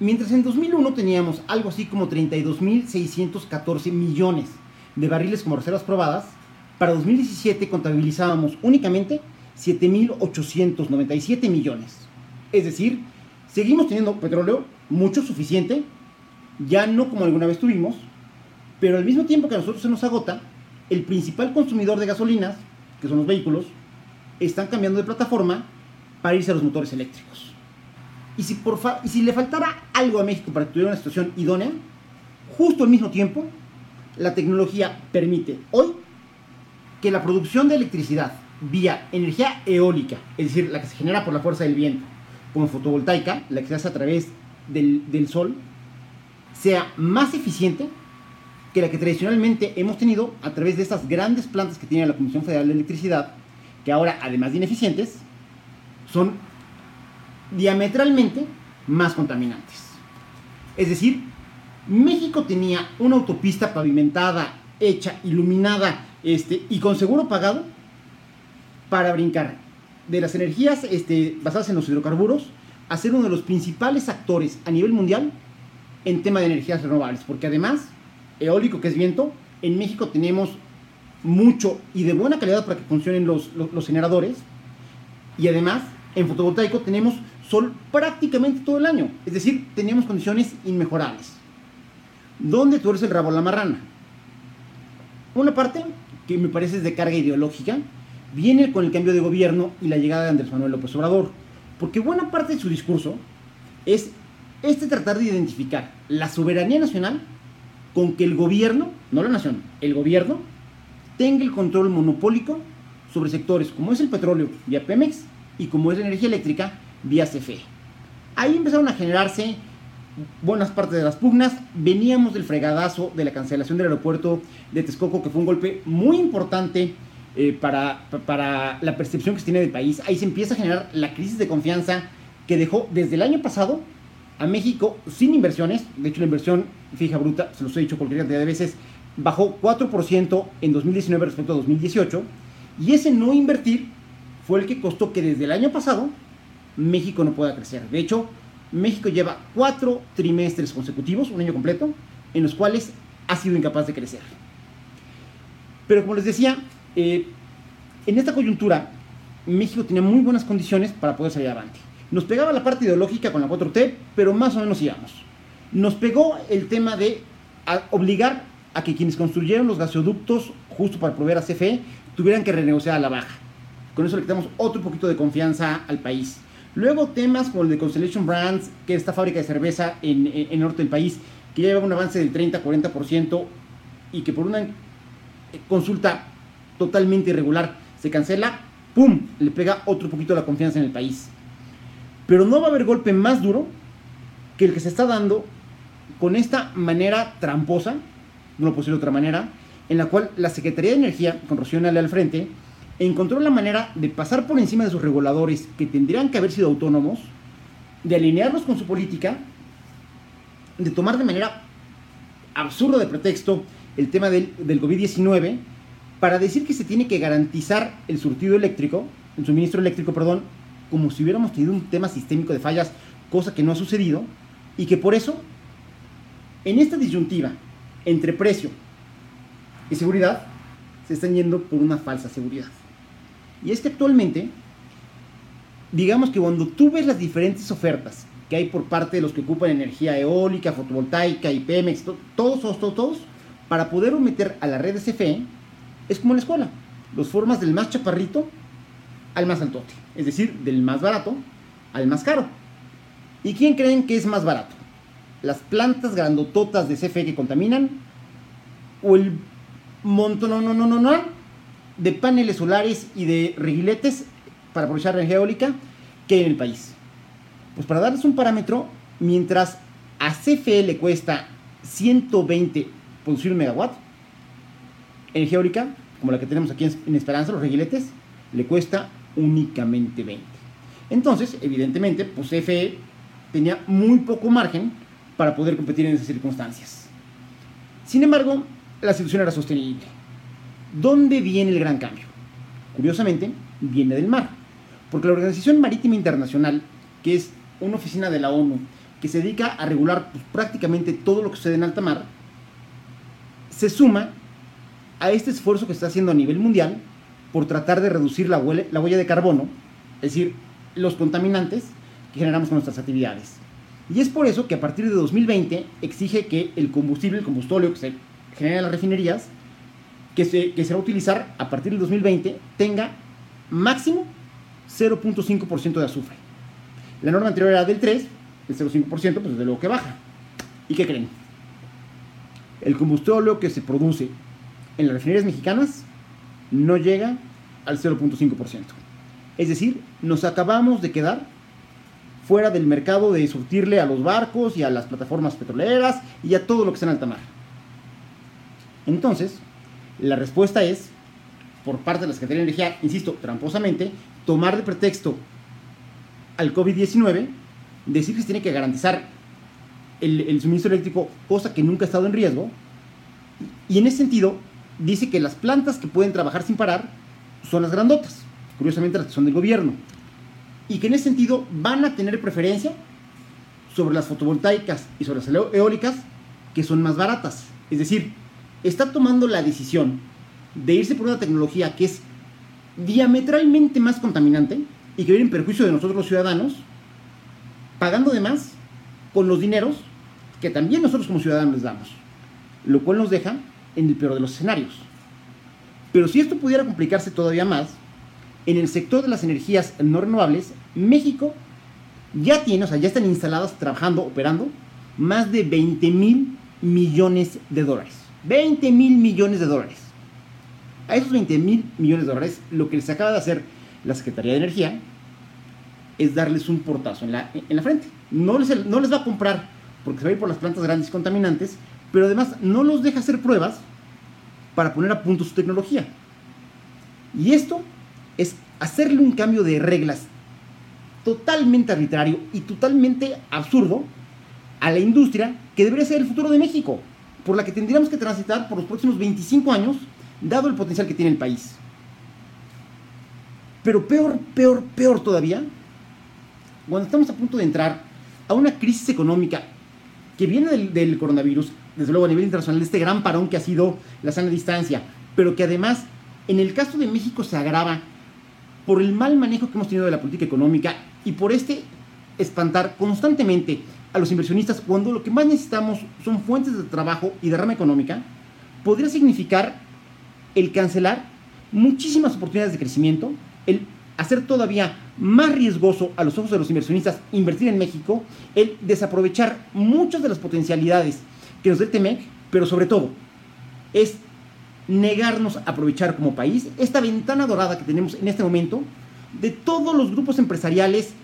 Mientras en 2001 teníamos algo así como 32.614 millones de barriles como reservas probadas, para 2017 contabilizábamos únicamente 7.897 millones. Es decir, Seguimos teniendo petróleo, mucho suficiente, ya no como alguna vez tuvimos, pero al mismo tiempo que a nosotros se nos agota, el principal consumidor de gasolinas, que son los vehículos, están cambiando de plataforma para irse a los motores eléctricos. Y si, por y si le faltara algo a México para que tuviera una situación idónea, justo al mismo tiempo, la tecnología permite hoy que la producción de electricidad vía energía eólica, es decir, la que se genera por la fuerza del viento, como fotovoltaica, la que se hace a través del, sol, sea más eficiente que la que tradicionalmente hemos tenido a través de estas grandes plantas que tiene la Comisión Federal de Electricidad, que ahora, además de ineficientes, son diametralmente más contaminantes. Es decir, México tenía una autopista pavimentada, hecha, iluminada este, y con seguro pagado para brincar de las energías este, basadas en los hidrocarburos a ser uno de los principales actores a nivel mundial en tema de energías renovables, porque además, eólico que es viento, en México tenemos mucho y de buena calidad para que funcionen los, los, generadores, y además en fotovoltaico tenemos sol prácticamente todo el año, es decir, tenemos condiciones inmejorables. ¿Dónde tuerce el rabo la marrana? Una parte que me parece es de carga ideológica, viene con el cambio de gobierno y la llegada de Andrés Manuel López Obrador, porque buena parte de su discurso es este tratar de identificar la soberanía nacional con que el gobierno, no la nación, el gobierno tenga el control monopólico sobre sectores como es el petróleo vía Pemex y como es la energía eléctrica vía CFE. Ahí empezaron a generarse buenas partes de las pugnas. Veníamos del fregadazo de la cancelación del aeropuerto de Texcoco, que fue un golpe muy importante eh, para, para la percepción que se tiene del país. Ahí se empieza a generar la crisis de confianza que dejó desde el año pasado a México sin inversiones. De hecho, la inversión fija bruta, se los he dicho cualquier cantidad de veces, bajó 4% en 2019 respecto a 2018. Y ese no invertir fue el que costó que desde el año pasado México no pueda crecer. De hecho, México lleva cuatro trimestres consecutivos, un año completo, en los cuales ha sido incapaz de crecer. Pero como les decía, eh, en esta coyuntura, México tenía muy buenas condiciones para poder salir adelante. Nos pegaba la parte ideológica con la 4T, pero más o menos íbamos. Nos pegó el tema de obligar a que quienes construyeron los gasoductos justo para proveer a CFE tuvieran que renegociar a la baja. Con eso le quitamos otro poquito de confianza al país. Luego temas como el de Constellation Brands, que es esta fábrica de cerveza en, el norte del país, que lleva un avance del 30-40% y que por una consulta totalmente irregular se cancela, ¡pum! Le pega otro poquito la confianza en el país. Pero no va a haber golpe más duro que el que se está dando con esta manera tramposa, no lo puedo decir de otra manera, en la cual la Secretaría de Energía, con Rocío Nale al frente, encontró la manera de pasar por encima de sus reguladores que tendrían que haber sido autónomos, de alinearlos con su política, de tomar de manera absurda de pretexto el tema del, del COVID-19 para decir que se tiene que garantizar el surtido eléctrico, el suministro eléctrico, perdón, como si hubiéramos tenido un tema sistémico de fallas, cosa que no ha sucedido, y que por eso, en esta disyuntiva entre precio y seguridad, se están yendo por una falsa seguridad. Y es que actualmente, digamos que cuando tú ves las diferentes ofertas que hay por parte de los que ocupan energía eólica, fotovoltaica y Pemex, todos, todos, todos, todos, para poder meter a la red CFE, es como en la escuela. Los formas del más chaparrito al más altote. Es decir, del más barato al más caro. ¿Y quién creen que es más barato? ¿Las plantas grandototas de CFE que contaminan? ¿O el montón no, no, no, no, de paneles solares y de reguiletes para aprovechar la energía eólica que en el país? Pues para darles un parámetro, mientras a CFE le cuesta 120 producir megawatt, energía eólica, como la que tenemos aquí en Esperanza, los reguiletes, le cuesta únicamente 20. Entonces, evidentemente, pues CFE tenía muy poco margen para poder competir en esas circunstancias. Sin embargo, la situación era sostenible. ¿Dónde viene el gran cambio? Curiosamente, viene del mar. Porque la Organización Marítima Internacional, que es una oficina de la ONU que se dedica a regular pues, prácticamente todo lo que sucede en alta mar, se suma a este esfuerzo que está haciendo a nivel mundial por tratar de reducir la huella, la huella de carbono, es decir, los contaminantes que generamos con nuestras actividades. Y es por eso que a partir de 2020 exige que el combustible, el combustóleo que se genera en las refinerías, que se, que se va a utilizar a partir del 2020, tenga máximo 0.5% de azufre. La norma anterior era del 3, el 0.5%, pues desde luego que baja. ¿Y qué creen? El combustóleo que se produce en las refinerías mexicanas no llega al 0.5%. Es decir, nos acabamos de quedar fuera del mercado de surtirle a los barcos y a las plataformas petroleras y a todo lo que está en alta mar. Entonces, la respuesta es, por parte de la Secretaría de Energía, insisto, tramposamente, tomar de pretexto al COVID-19, decir que se tiene que garantizar el, el suministro eléctrico, cosa que nunca ha estado en riesgo. Y en ese sentido, dice que las plantas que pueden trabajar sin parar son las grandotas, curiosamente las que son del gobierno. Y que en ese sentido van a tener preferencia sobre las fotovoltaicas y sobre las eólicas, que son más baratas. Es decir, está tomando la decisión de irse por una tecnología que es diametralmente más contaminante y que viene en perjuicio de nosotros los ciudadanos, pagando de más con los dineros que también nosotros como ciudadanos les damos, lo cual nos deja en el peor de los escenarios. Pero si esto pudiera complicarse todavía más, en el sector de las energías no renovables, México ya tiene, o sea, ya están instaladas, trabajando, operando, más de 20 mil millones de dólares. 20 mil millones de dólares. A esos 20 mil millones de dólares, lo que les acaba de hacer la Secretaría de Energía es darles un portazo en la, en la frente. No les, no les va a comprar porque se va a ir por las plantas grandes contaminantes, pero además no los deja hacer pruebas para poner a punto su tecnología. Y esto es hacerle un cambio de reglas totalmente arbitrario y totalmente absurdo a la industria que debería ser el futuro de México, por la que tendríamos que transitar por los próximos 25 años, dado el potencial que tiene el país. Pero peor, peor, peor todavía, cuando estamos a punto de entrar a una crisis económica que viene del, coronavirus, desde luego a nivel internacional, de este gran parón que ha sido la sana distancia, pero que además en el caso de México se agrava por el mal manejo que hemos tenido de la política económica y por este espantar constantemente a los inversionistas cuando lo que más necesitamos son fuentes de trabajo y de rama económica, podría significar el cancelar muchísimas oportunidades de crecimiento, el hacer todavía más riesgoso a los ojos de los inversionistas invertir en México, el desaprovechar muchas de las potencialidades que nos el TEMEC, pero sobre todo es negarnos a aprovechar como país esta ventana dorada que tenemos en este momento de todos los grupos empresariales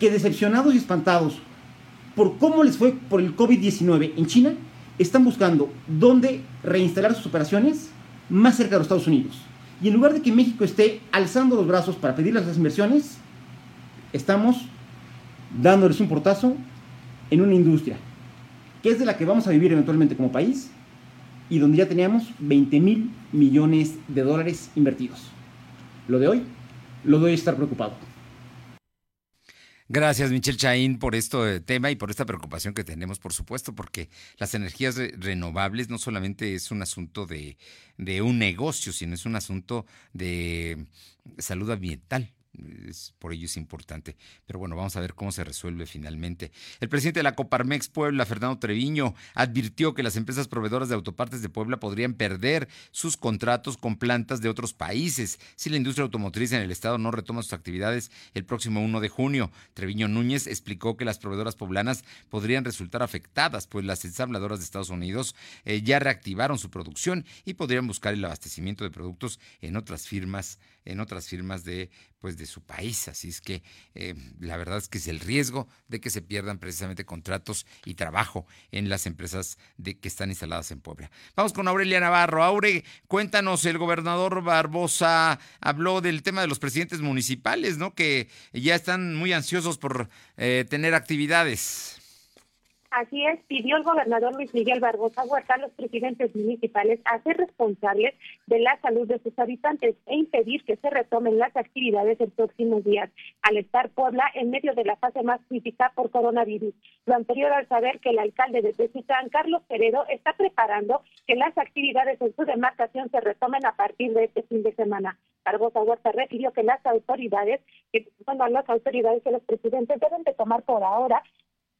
que decepcionados y espantados por cómo les fue por el COVID-19 en China, están buscando dónde reinstalar sus operaciones más cerca de los Estados Unidos. Y en lugar de que México esté alzando los brazos para pedirles las inversiones, estamos dándoles un portazo en una industria que es de la que vamos a vivir eventualmente como país y donde ya teníamos 20 mil millones de dólares invertidos. Lo de hoy, lo de hoy estar preocupado. Gracias, Michelle Chaín, por este tema y por esta preocupación que tenemos, por supuesto, porque las energías renovables no solamente es un asunto de, de un negocio, sino es un asunto de salud ambiental por ello es importante. Pero bueno, vamos a ver cómo se resuelve finalmente. El presidente de la Coparmex Puebla, Fernando Treviño, advirtió que las empresas proveedoras de autopartes de Puebla podrían perder sus contratos con plantas de otros países si la industria automotriz en el estado no retoma sus actividades el próximo 1 de junio. Treviño Núñez explicó que las proveedoras poblanas podrían resultar afectadas, pues las ensambladoras de Estados Unidos eh, ya reactivaron su producción y podrían buscar el abastecimiento de productos en otras firmas en otras firmas de, pues, de su país. Así es que eh, la verdad es que es el riesgo de que se pierdan precisamente contratos y trabajo en las empresas de, que están instaladas en Puebla. Vamos con Aurelia Navarro. Aure, cuéntanos, el gobernador Barbosa habló del tema de los presidentes municipales, ¿no? Que ya están muy ansiosos por eh, tener actividades. Así es, pidió el gobernador Luis Miguel Barbosa Huerta a los presidentes municipales a ser responsables de la salud de sus habitantes e impedir que se retomen las actividades en próximos días, al estar Puebla en medio de la fase más crítica por coronavirus. Lo anterior al saber que el alcalde de Tezután, Carlos Peredo, está preparando que las actividades en su demarcación se retomen a partir de este fin de semana. Barbosa Huerta refirió que las autoridades, que, bueno, las autoridades y los presidentes deben de tomar por ahora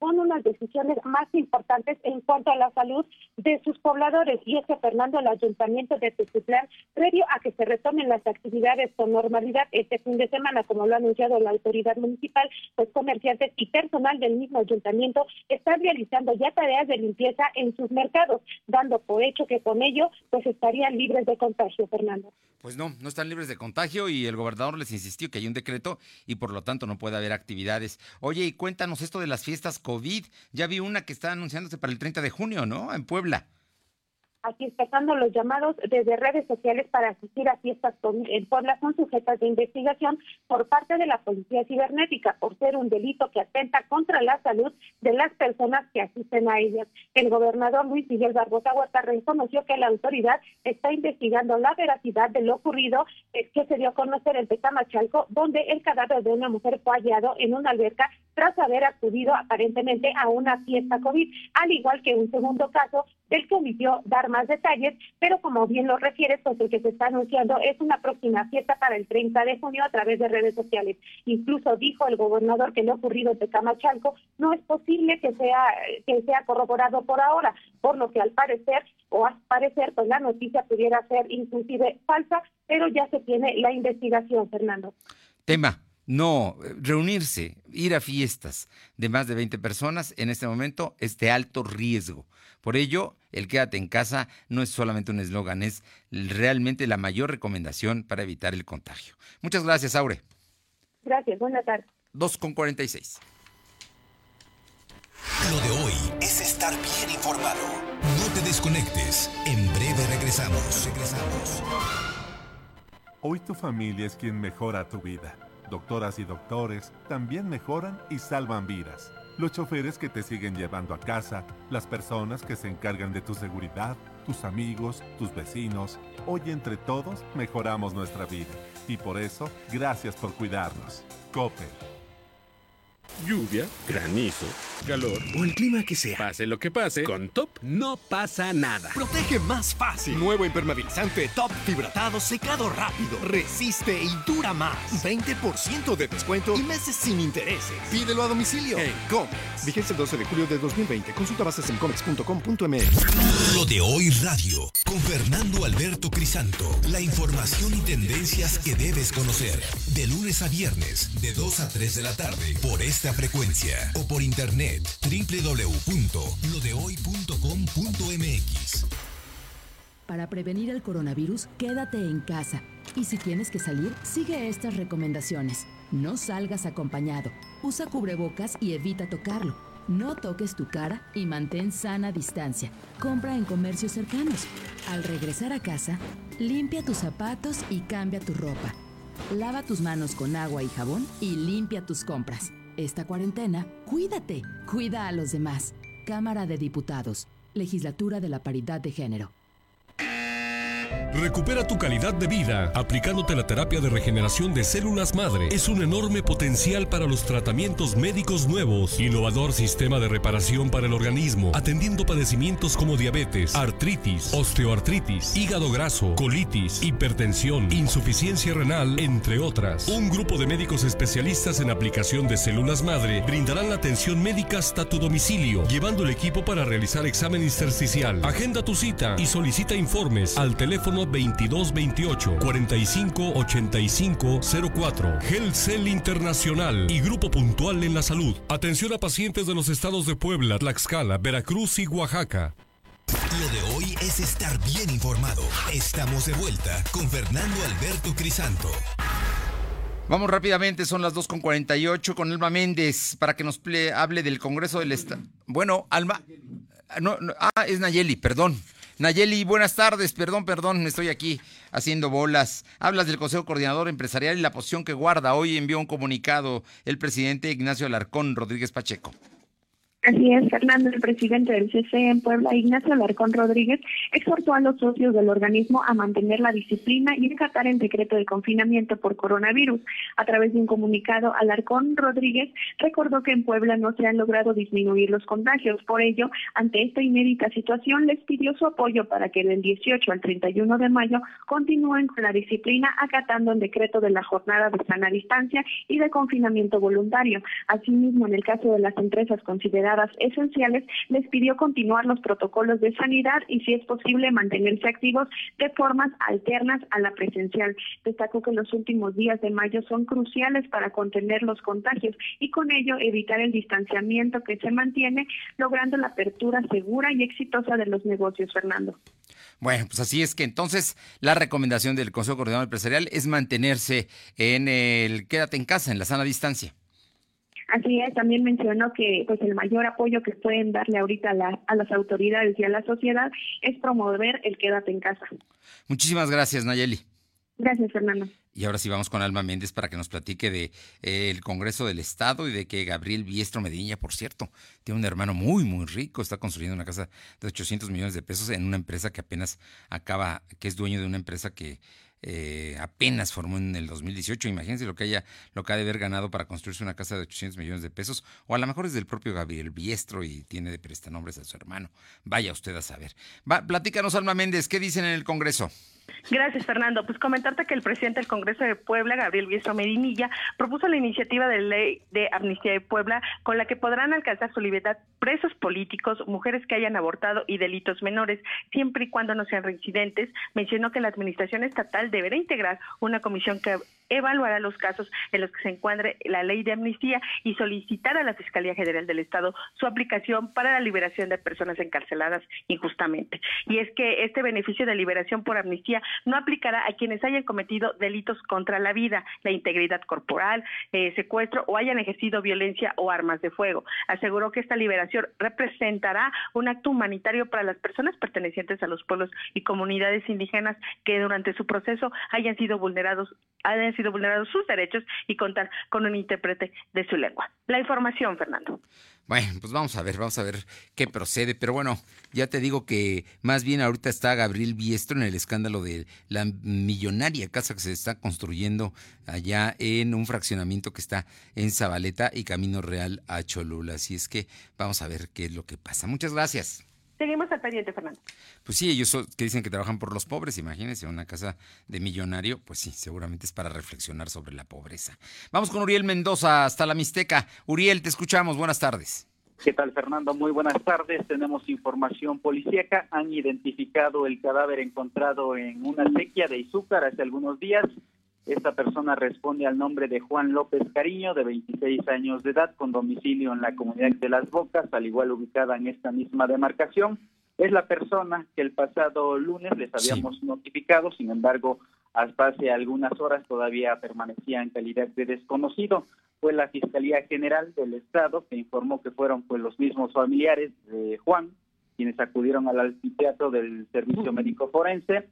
son unas decisiones más importantes en cuanto a la salud de sus pobladores. Y es que Fernando, el ayuntamiento de Tezutlán, previo a que se retomen las actividades con normalidad este fin de semana, como lo ha anunciado la autoridad municipal, pues comerciantes y personal del mismo ayuntamiento están realizando ya tareas de limpieza en sus mercados, dando por hecho que con ello pues estarían libres de contagio, Fernando. Pues no, no están libres de contagio y el gobernador les insistió que hay un decreto y por lo tanto no puede haber actividades. Oye, y cuéntanos esto de las fiestas COVID. Ya vi una que está anunciándose para el 30 de junio, ¿no? En Puebla. Explicando los llamados desde redes sociales para asistir a fiestas en Puebla son sujetas de investigación por parte de la Policía Cibernética por ser un delito que atenta contra la salud de las personas que asisten a ellas. El gobernador Luis Miguel Barbosa Huerta reconoció que la autoridad está investigando la veracidad de lo ocurrido eh, que se dio a conocer en Tecamachalco, donde el cadáver de una mujer fue hallado en una alberca tras haber acudido aparentemente a una fiesta COVID, al igual que un segundo caso del que omitió dar más detalles, pero como bien lo refiere, pues el que se está anunciando es una próxima fiesta para el 30 de junio a través de redes sociales. Incluso dijo el gobernador que lo ocurrido en Tecamachalco no es posible que sea que sea corroborado por ahora, por lo que al parecer o al parecer pues la noticia pudiera ser inclusive falsa, pero ya se tiene la investigación, Fernando. Tema no, reunirse, ir a fiestas de más de 20 personas en este momento es de alto riesgo. Por ello, el quédate en casa no es solamente un eslogan, es realmente la mayor recomendación para evitar el contagio. Muchas gracias, Aure. Gracias, buenas tardes. 2 con 46. Lo de hoy es estar bien informado. No te desconectes. En breve regresamos. Regresamos. Hoy tu familia es quien mejora tu vida. Doctoras y doctores también mejoran y salvan vidas. Los choferes que te siguen llevando a casa, las personas que se encargan de tu seguridad, tus amigos, tus vecinos. Hoy entre todos mejoramos nuestra vida. Y por eso, gracias por cuidarnos. Coppel. Lluvia, granizo, calor o el clima que sea. Pase lo que pase, con Top no pasa nada. Protege más fácil. Nuevo impermeabilizante Top fibratado secado rápido. Resiste y dura más. 20% de descuento y meses sin intereses. Pídelo a domicilio en Comex. Vigencia el 12 de julio de 2020. Consulta bases en comex.com.mx. Lo de hoy radio con Fernando Alberto Crisanto. La información y tendencias que debes conocer. De lunes a viernes, de 2 a 3 de la tarde, por esta frecuencia o por internet www.lodehoy.com.mx. Para prevenir el coronavirus, quédate en casa. Y si tienes que salir, sigue estas recomendaciones. No salgas acompañado. Usa cubrebocas y evita tocarlo. No toques tu cara y mantén sana distancia. Compra en comercios cercanos. Al regresar a casa, limpia tus zapatos y cambia tu ropa. Lava tus manos con agua y jabón y limpia tus compras. Esta cuarentena, cuídate, cuida a los demás. Cámara de Diputados, Legislatura de la Paridad de Género. Recupera tu calidad de vida aplicándote la terapia de regeneración de células madre. Es un enorme potencial para los tratamientos médicos nuevos. Innovador sistema de reparación para el organismo, atendiendo padecimientos como diabetes, artritis, osteoartritis, hígado graso, colitis, hipertensión, insuficiencia renal, entre otras. Un grupo de médicos especialistas en aplicación de células madre brindarán la atención médica hasta tu domicilio, llevando el equipo para realizar examen intersticial. Agenda tu cita y solicita informes al teléfono 2228 45 85 04. Cell Internacional y Grupo Puntual en la Salud. Atención a pacientes de los estados de Puebla, Tlaxcala, Veracruz y Oaxaca. Lo de hoy es estar bien informado. Estamos de vuelta con Fernando Alberto Crisanto. Vamos rápidamente, son las 2.48 con Alma Méndez para que nos hable del Congreso del Estado. Bueno, Alma. No, no, ah, es Nayeli, perdón. Nayeli, buenas tardes. Perdón, perdón, me estoy aquí haciendo bolas. Hablas del Consejo Coordinador Empresarial y la posición que guarda. Hoy envió un comunicado el presidente Ignacio Alarcón Rodríguez Pacheco. Así es, Fernando, el presidente del CC en Puebla, Ignacio Alarcón Rodríguez, exhortó a los socios del organismo a mantener la disciplina y acatar el decreto de confinamiento por coronavirus. A través de un comunicado, Alarcón Rodríguez recordó que en Puebla no se han logrado disminuir los contagios. Por ello, ante esta inédita situación, les pidió su apoyo para que del 18 al 31 de mayo continúen con la disciplina acatando el decreto de la jornada de sana distancia y de confinamiento voluntario. Asimismo, en el caso de las empresas consideradas esenciales, les pidió continuar los protocolos de sanidad y, si es posible, mantenerse activos de formas alternas a la presencial. Destacó que los últimos días de mayo son cruciales para contener los contagios y con ello evitar el distanciamiento que se mantiene, logrando la apertura segura y exitosa de los negocios, Fernando. Bueno, pues así es que entonces la recomendación del Consejo Coordinador Empresarial es mantenerse en el quédate en casa, en la sana distancia. Así es, también mencionó que pues el mayor apoyo que pueden darle ahorita a, a las autoridades y a la sociedad es promover el quédate en casa. Muchísimas gracias, Nayeli. Gracias, Fernando. Y ahora sí vamos con Alma Méndez para que nos platique de eh, el Congreso del Estado y de que Gabriel Biestro Medina, por cierto, tiene un hermano muy, muy rico, está construyendo una casa de 800 millones de pesos en una empresa que apenas acaba, que es dueño de una empresa que eh, apenas formó en el 2018. Imagínense lo que haya, lo que ha de haber ganado para construirse una casa de 800 millones de pesos, o a lo mejor es del propio Gabriel Biestro y tiene de prestanombres a su hermano. Vaya usted a saber. Va, platícanos, Alma Méndez, ¿qué dicen en el Congreso? Gracias, Fernando. Pues comentarte que el presidente del Congreso de Puebla, Gabriel Biestro Medinilla, propuso la iniciativa de ley de amnistía de Puebla con la que podrán alcanzar su libertad presos políticos, mujeres que hayan abortado y delitos menores, siempre y cuando no sean reincidentes. Mencionó que la administración estatal deberá integrar una comisión que evaluará los casos en los que se encuentre la ley de amnistía y solicitar a la Fiscalía General del Estado su aplicación para la liberación de personas encarceladas injustamente. Y es que este beneficio de liberación por amnistía no aplicará a quienes hayan cometido delitos contra la vida, la integridad corporal, eh, secuestro o hayan ejercido violencia o armas de fuego. Aseguró que esta liberación representará un acto humanitario para las personas pertenecientes a los pueblos y comunidades indígenas que durante su proceso hayan sido vulnerados, hayan sido vulnerados sus derechos y contar con un intérprete de su lengua. La información, Fernando. Bueno, pues vamos a ver, vamos a ver qué procede. Pero bueno, ya te digo que más bien ahorita está Gabriel Biestro en el escándalo de la millonaria casa que se está construyendo allá en un fraccionamiento que está en Zabaleta y Camino Real a Cholula. Así es que vamos a ver qué es lo que pasa. Muchas gracias. Seguimos al pendiente, Fernando. Pues sí, ellos que dicen que trabajan por los pobres, imagínense, una casa de millonario, pues sí, seguramente es para reflexionar sobre la pobreza. Vamos con Uriel Mendoza hasta la Mixteca. Uriel, te escuchamos, buenas tardes. ¿Qué tal, Fernando? Muy buenas tardes. Tenemos información policíaca. Han identificado el cadáver encontrado en una sequía de Izúcar hace algunos días. Esta persona responde al nombre de Juan López Cariño, de 26 años de edad, con domicilio en la comunidad de Las Bocas, al igual ubicada en esta misma demarcación. Es la persona que el pasado lunes les habíamos notificado, sin embargo, hasta hace algunas horas todavía permanecía en calidad de desconocido. Fue la Fiscalía General del Estado que informó que fueron pues los mismos familiares de Juan quienes acudieron al anfiteatro del Servicio Médico Forense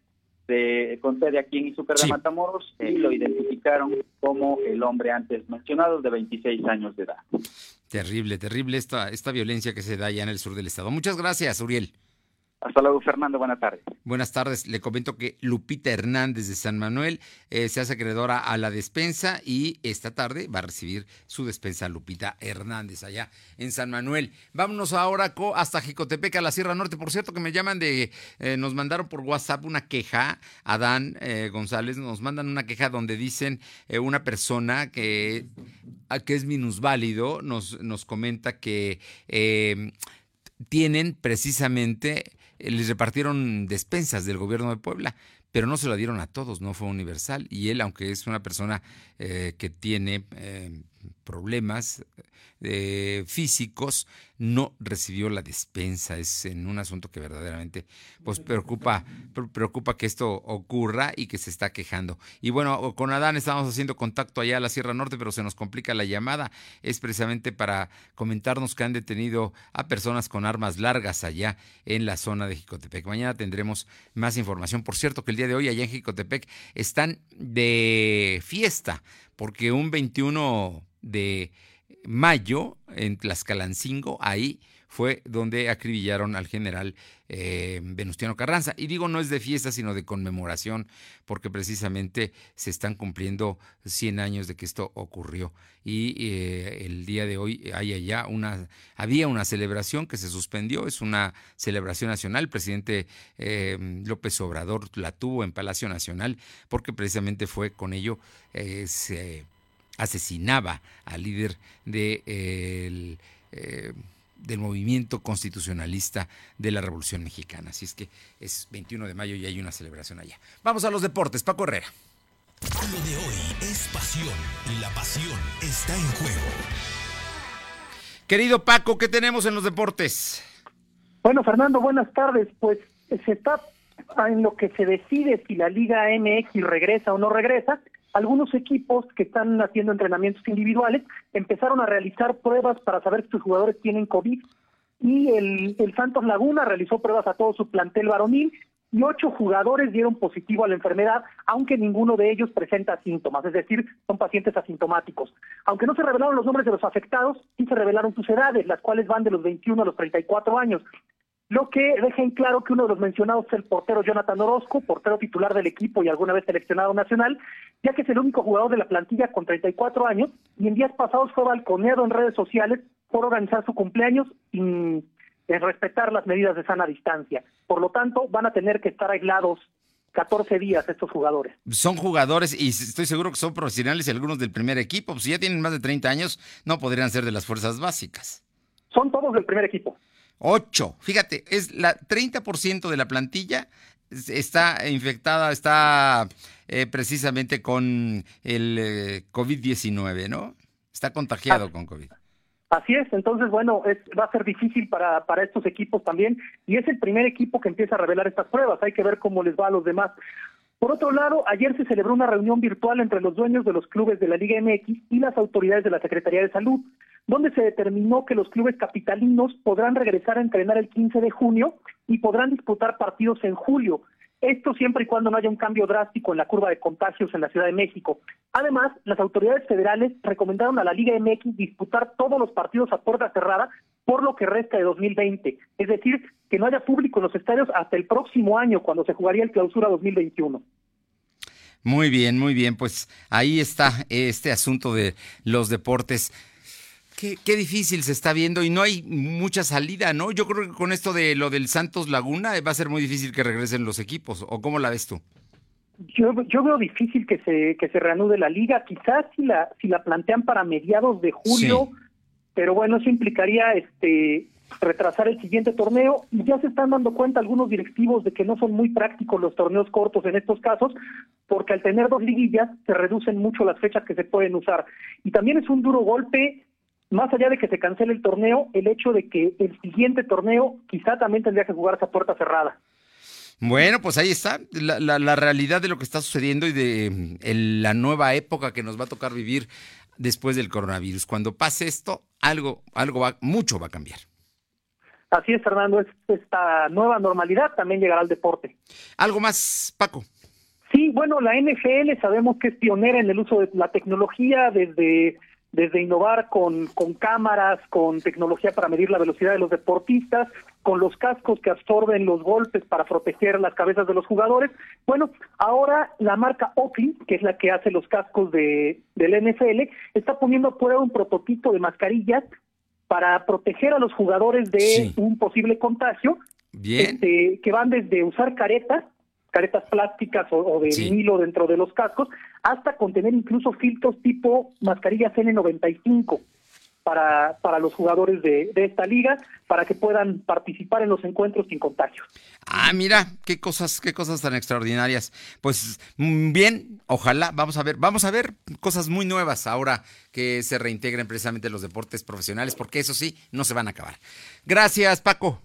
de, con sede aquí en Izúcar de Matamoros y lo identificaron como el hombre antes mencionado de 26 años de edad. Terrible, terrible esta, esta violencia que se da ya en el sur del estado. Muchas gracias, Uriel. Hasta luego, Fernando. Buenas tardes. Buenas tardes. Le comento que Lupita Hernández de San Manuel eh, se hace acreedora a la despensa y esta tarde va a recibir su despensa Lupita Hernández allá en San Manuel. Vámonos ahora hasta Jicotepec, a la Sierra Norte. Por cierto, que me llaman de. Eh, nos mandaron por WhatsApp una queja. Adán eh, González nos mandan una queja donde dicen una persona que, que es minusválido nos, nos comenta que tienen precisamente les repartieron despensas del gobierno de Puebla, pero no se la dieron a todos, no fue universal. Y él, aunque es una persona eh, que tiene eh, problemas eh, físicos, no recibió la despensa. Es en un asunto que verdaderamente pues preocupa, preocupa que esto ocurra y que se está quejando. Y bueno, con Adán estamos haciendo contacto allá a la Sierra Norte, pero se nos complica la llamada. Es precisamente para comentarnos que han detenido a personas con armas largas allá en la zona de Jicotepec. Mañana tendremos más información. Por cierto, que el día de hoy allá en Jicotepec están de fiesta, porque un 21 de mayo en Tlaxcalancingo, ahí fue donde acribillaron al general eh, Venustiano Carranza. Y digo, no es de fiesta, sino de conmemoración, porque precisamente se están cumpliendo 100 años de que esto ocurrió. Y eh, el día de hoy hay allá una, había una celebración que se suspendió, es una celebración nacional. El presidente eh, López Obrador la tuvo en Palacio Nacional, porque precisamente fue con ello se asesinaba al líder de, eh, del movimiento constitucionalista de la Revolución Mexicana. Así es que es 21 de mayo y hay una celebración allá. Vamos a los deportes. Paco Herrera. Lo de hoy es pasión y la pasión está en juego. Querido Paco, ¿qué tenemos en los deportes? Bueno, Fernando, buenas tardes. Pues se está en lo que se decide si la Liga MX regresa o no regresa algunos equipos que están haciendo entrenamientos individuales empezaron a realizar pruebas para saber si sus jugadores tienen COVID y el, el Santos Laguna realizó pruebas a todo su plantel varonil y ocho jugadores dieron positivo a la enfermedad, aunque ninguno de ellos presenta síntomas, es decir, son pacientes asintomáticos. Aunque no se revelaron los nombres de los afectados, sí se revelaron sus edades, las cuales van de los 21 a los 34 años. Lo que deja en claro que uno de los mencionados es el portero Jonathan Orozco, portero titular del equipo y alguna vez seleccionado nacional, ya que es el único jugador de la plantilla con 34 años y en días pasados fue balconeado en redes sociales por organizar su cumpleaños sin respetar las medidas de sana distancia. Por lo tanto, van a tener que estar aislados 14 días estos jugadores. Son jugadores y estoy seguro que son profesionales y algunos del primer equipo. Si ya tienen más de 30 años, no podrían ser de las fuerzas básicas. Son todos del primer equipo. Ocho. Fíjate, es la 30% de la plantilla está infectada, está eh, precisamente con el eh, COVID-19, ¿no? Está contagiado con COVID. Así es, entonces, bueno, es, va a ser difícil para, para estos equipos también, y es el primer equipo que empieza a revelar estas pruebas, hay que ver cómo les va a los demás. Por otro lado, ayer se celebró una reunión virtual entre los dueños de los clubes de la Liga MX y las autoridades de la Secretaría de Salud, donde se determinó que los clubes capitalinos podrán regresar a entrenar el 15 de junio y podrán disputar partidos en julio. Esto siempre y cuando no haya un cambio drástico en la curva de contagios en la Ciudad de México. Además, las autoridades federales recomendaron a la Liga MX disputar todos los partidos a puerta cerrada por lo que resta de 2020. Es decir, que no haya público en los estadios hasta el próximo año, cuando se jugaría el clausura 2021. Muy bien, muy bien. Pues ahí está este asunto de los deportes. Qué, qué, difícil se está viendo y no hay mucha salida, ¿no? Yo creo que con esto de lo del Santos Laguna va a ser muy difícil que regresen los equipos. ¿O cómo la ves tú? Yo, yo veo difícil que se que se reanude la liga. Quizás si la si la plantean para mediados de julio, sí. pero bueno, eso implicaría este retrasar el siguiente torneo y ya se están dando cuenta algunos directivos de que no son muy prácticos los torneos cortos en estos casos porque al tener dos liguillas se reducen mucho las fechas que se pueden usar y también es un duro golpe más allá de que se cancele el torneo, el hecho de que el siguiente torneo quizá también tendría que jugarse a puerta cerrada. Bueno, pues ahí está la, la, la realidad de lo que está sucediendo y de el, la nueva época que nos va a tocar vivir después del coronavirus. Cuando pase esto, algo, algo va, mucho va a cambiar. Así es, Fernando, es, esta nueva normalidad también llegará al deporte. ¿Algo más, Paco? Sí, bueno, la NFL sabemos que es pionera en el uso de la tecnología desde desde innovar con, con cámaras, con tecnología para medir la velocidad de los deportistas, con los cascos que absorben los golpes para proteger las cabezas de los jugadores. Bueno, ahora la marca Oakley, que es la que hace los cascos de, del NFL, está poniendo a prueba un prototipo de mascarillas para proteger a los jugadores de sí. un posible contagio, Bien. Este, que van desde usar caretas caretas plásticas o, o de sí. vinilo dentro de los cascos, hasta contener incluso filtros tipo mascarillas N95 para, para los jugadores de, de, esta liga, para que puedan participar en los encuentros sin contagios. Ah, mira, qué cosas, qué cosas tan extraordinarias. Pues mm, bien, ojalá, vamos a ver, vamos a ver cosas muy nuevas ahora que se reintegren precisamente los deportes profesionales, porque eso sí, no se van a acabar. Gracias, Paco.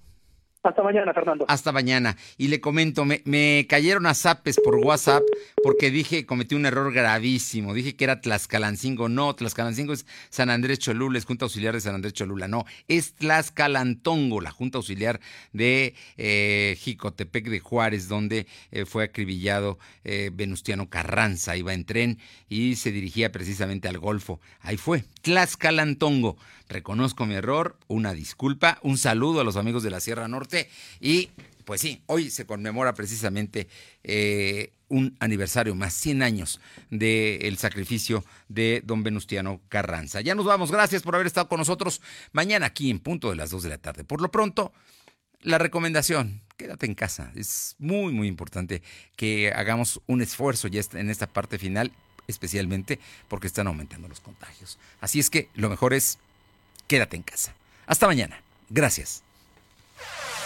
Hasta mañana, Fernando. Hasta mañana. Y le comento, me, me, cayeron a zapes por WhatsApp porque dije, cometí un error gravísimo. Dije que era Tlaxcalancingo. No, Tlaxcalancingo es San Andrés Cholula, es Junta Auxiliar de San Andrés Cholula. No, es Tlaxcalantongo, la Junta Auxiliar de eh, Jicotepec de Juárez, donde eh, fue acribillado eh, Venustiano Carranza. Iba en tren y se dirigía precisamente al Golfo. Ahí fue, Tlaxcalantongo. Reconozco mi error, una disculpa, un saludo a los amigos de la Sierra Norte y pues sí, hoy se conmemora precisamente eh, un aniversario más, 100 años del de sacrificio de don Venustiano Carranza. Ya nos vamos, gracias por haber estado con nosotros mañana aquí en punto de las 2 de la tarde. Por lo pronto, la recomendación, quédate en casa. Es muy, muy importante que hagamos un esfuerzo ya en esta parte final, especialmente porque están aumentando los contagios. Así es que lo mejor es quédate en casa. Hasta mañana. Gracias.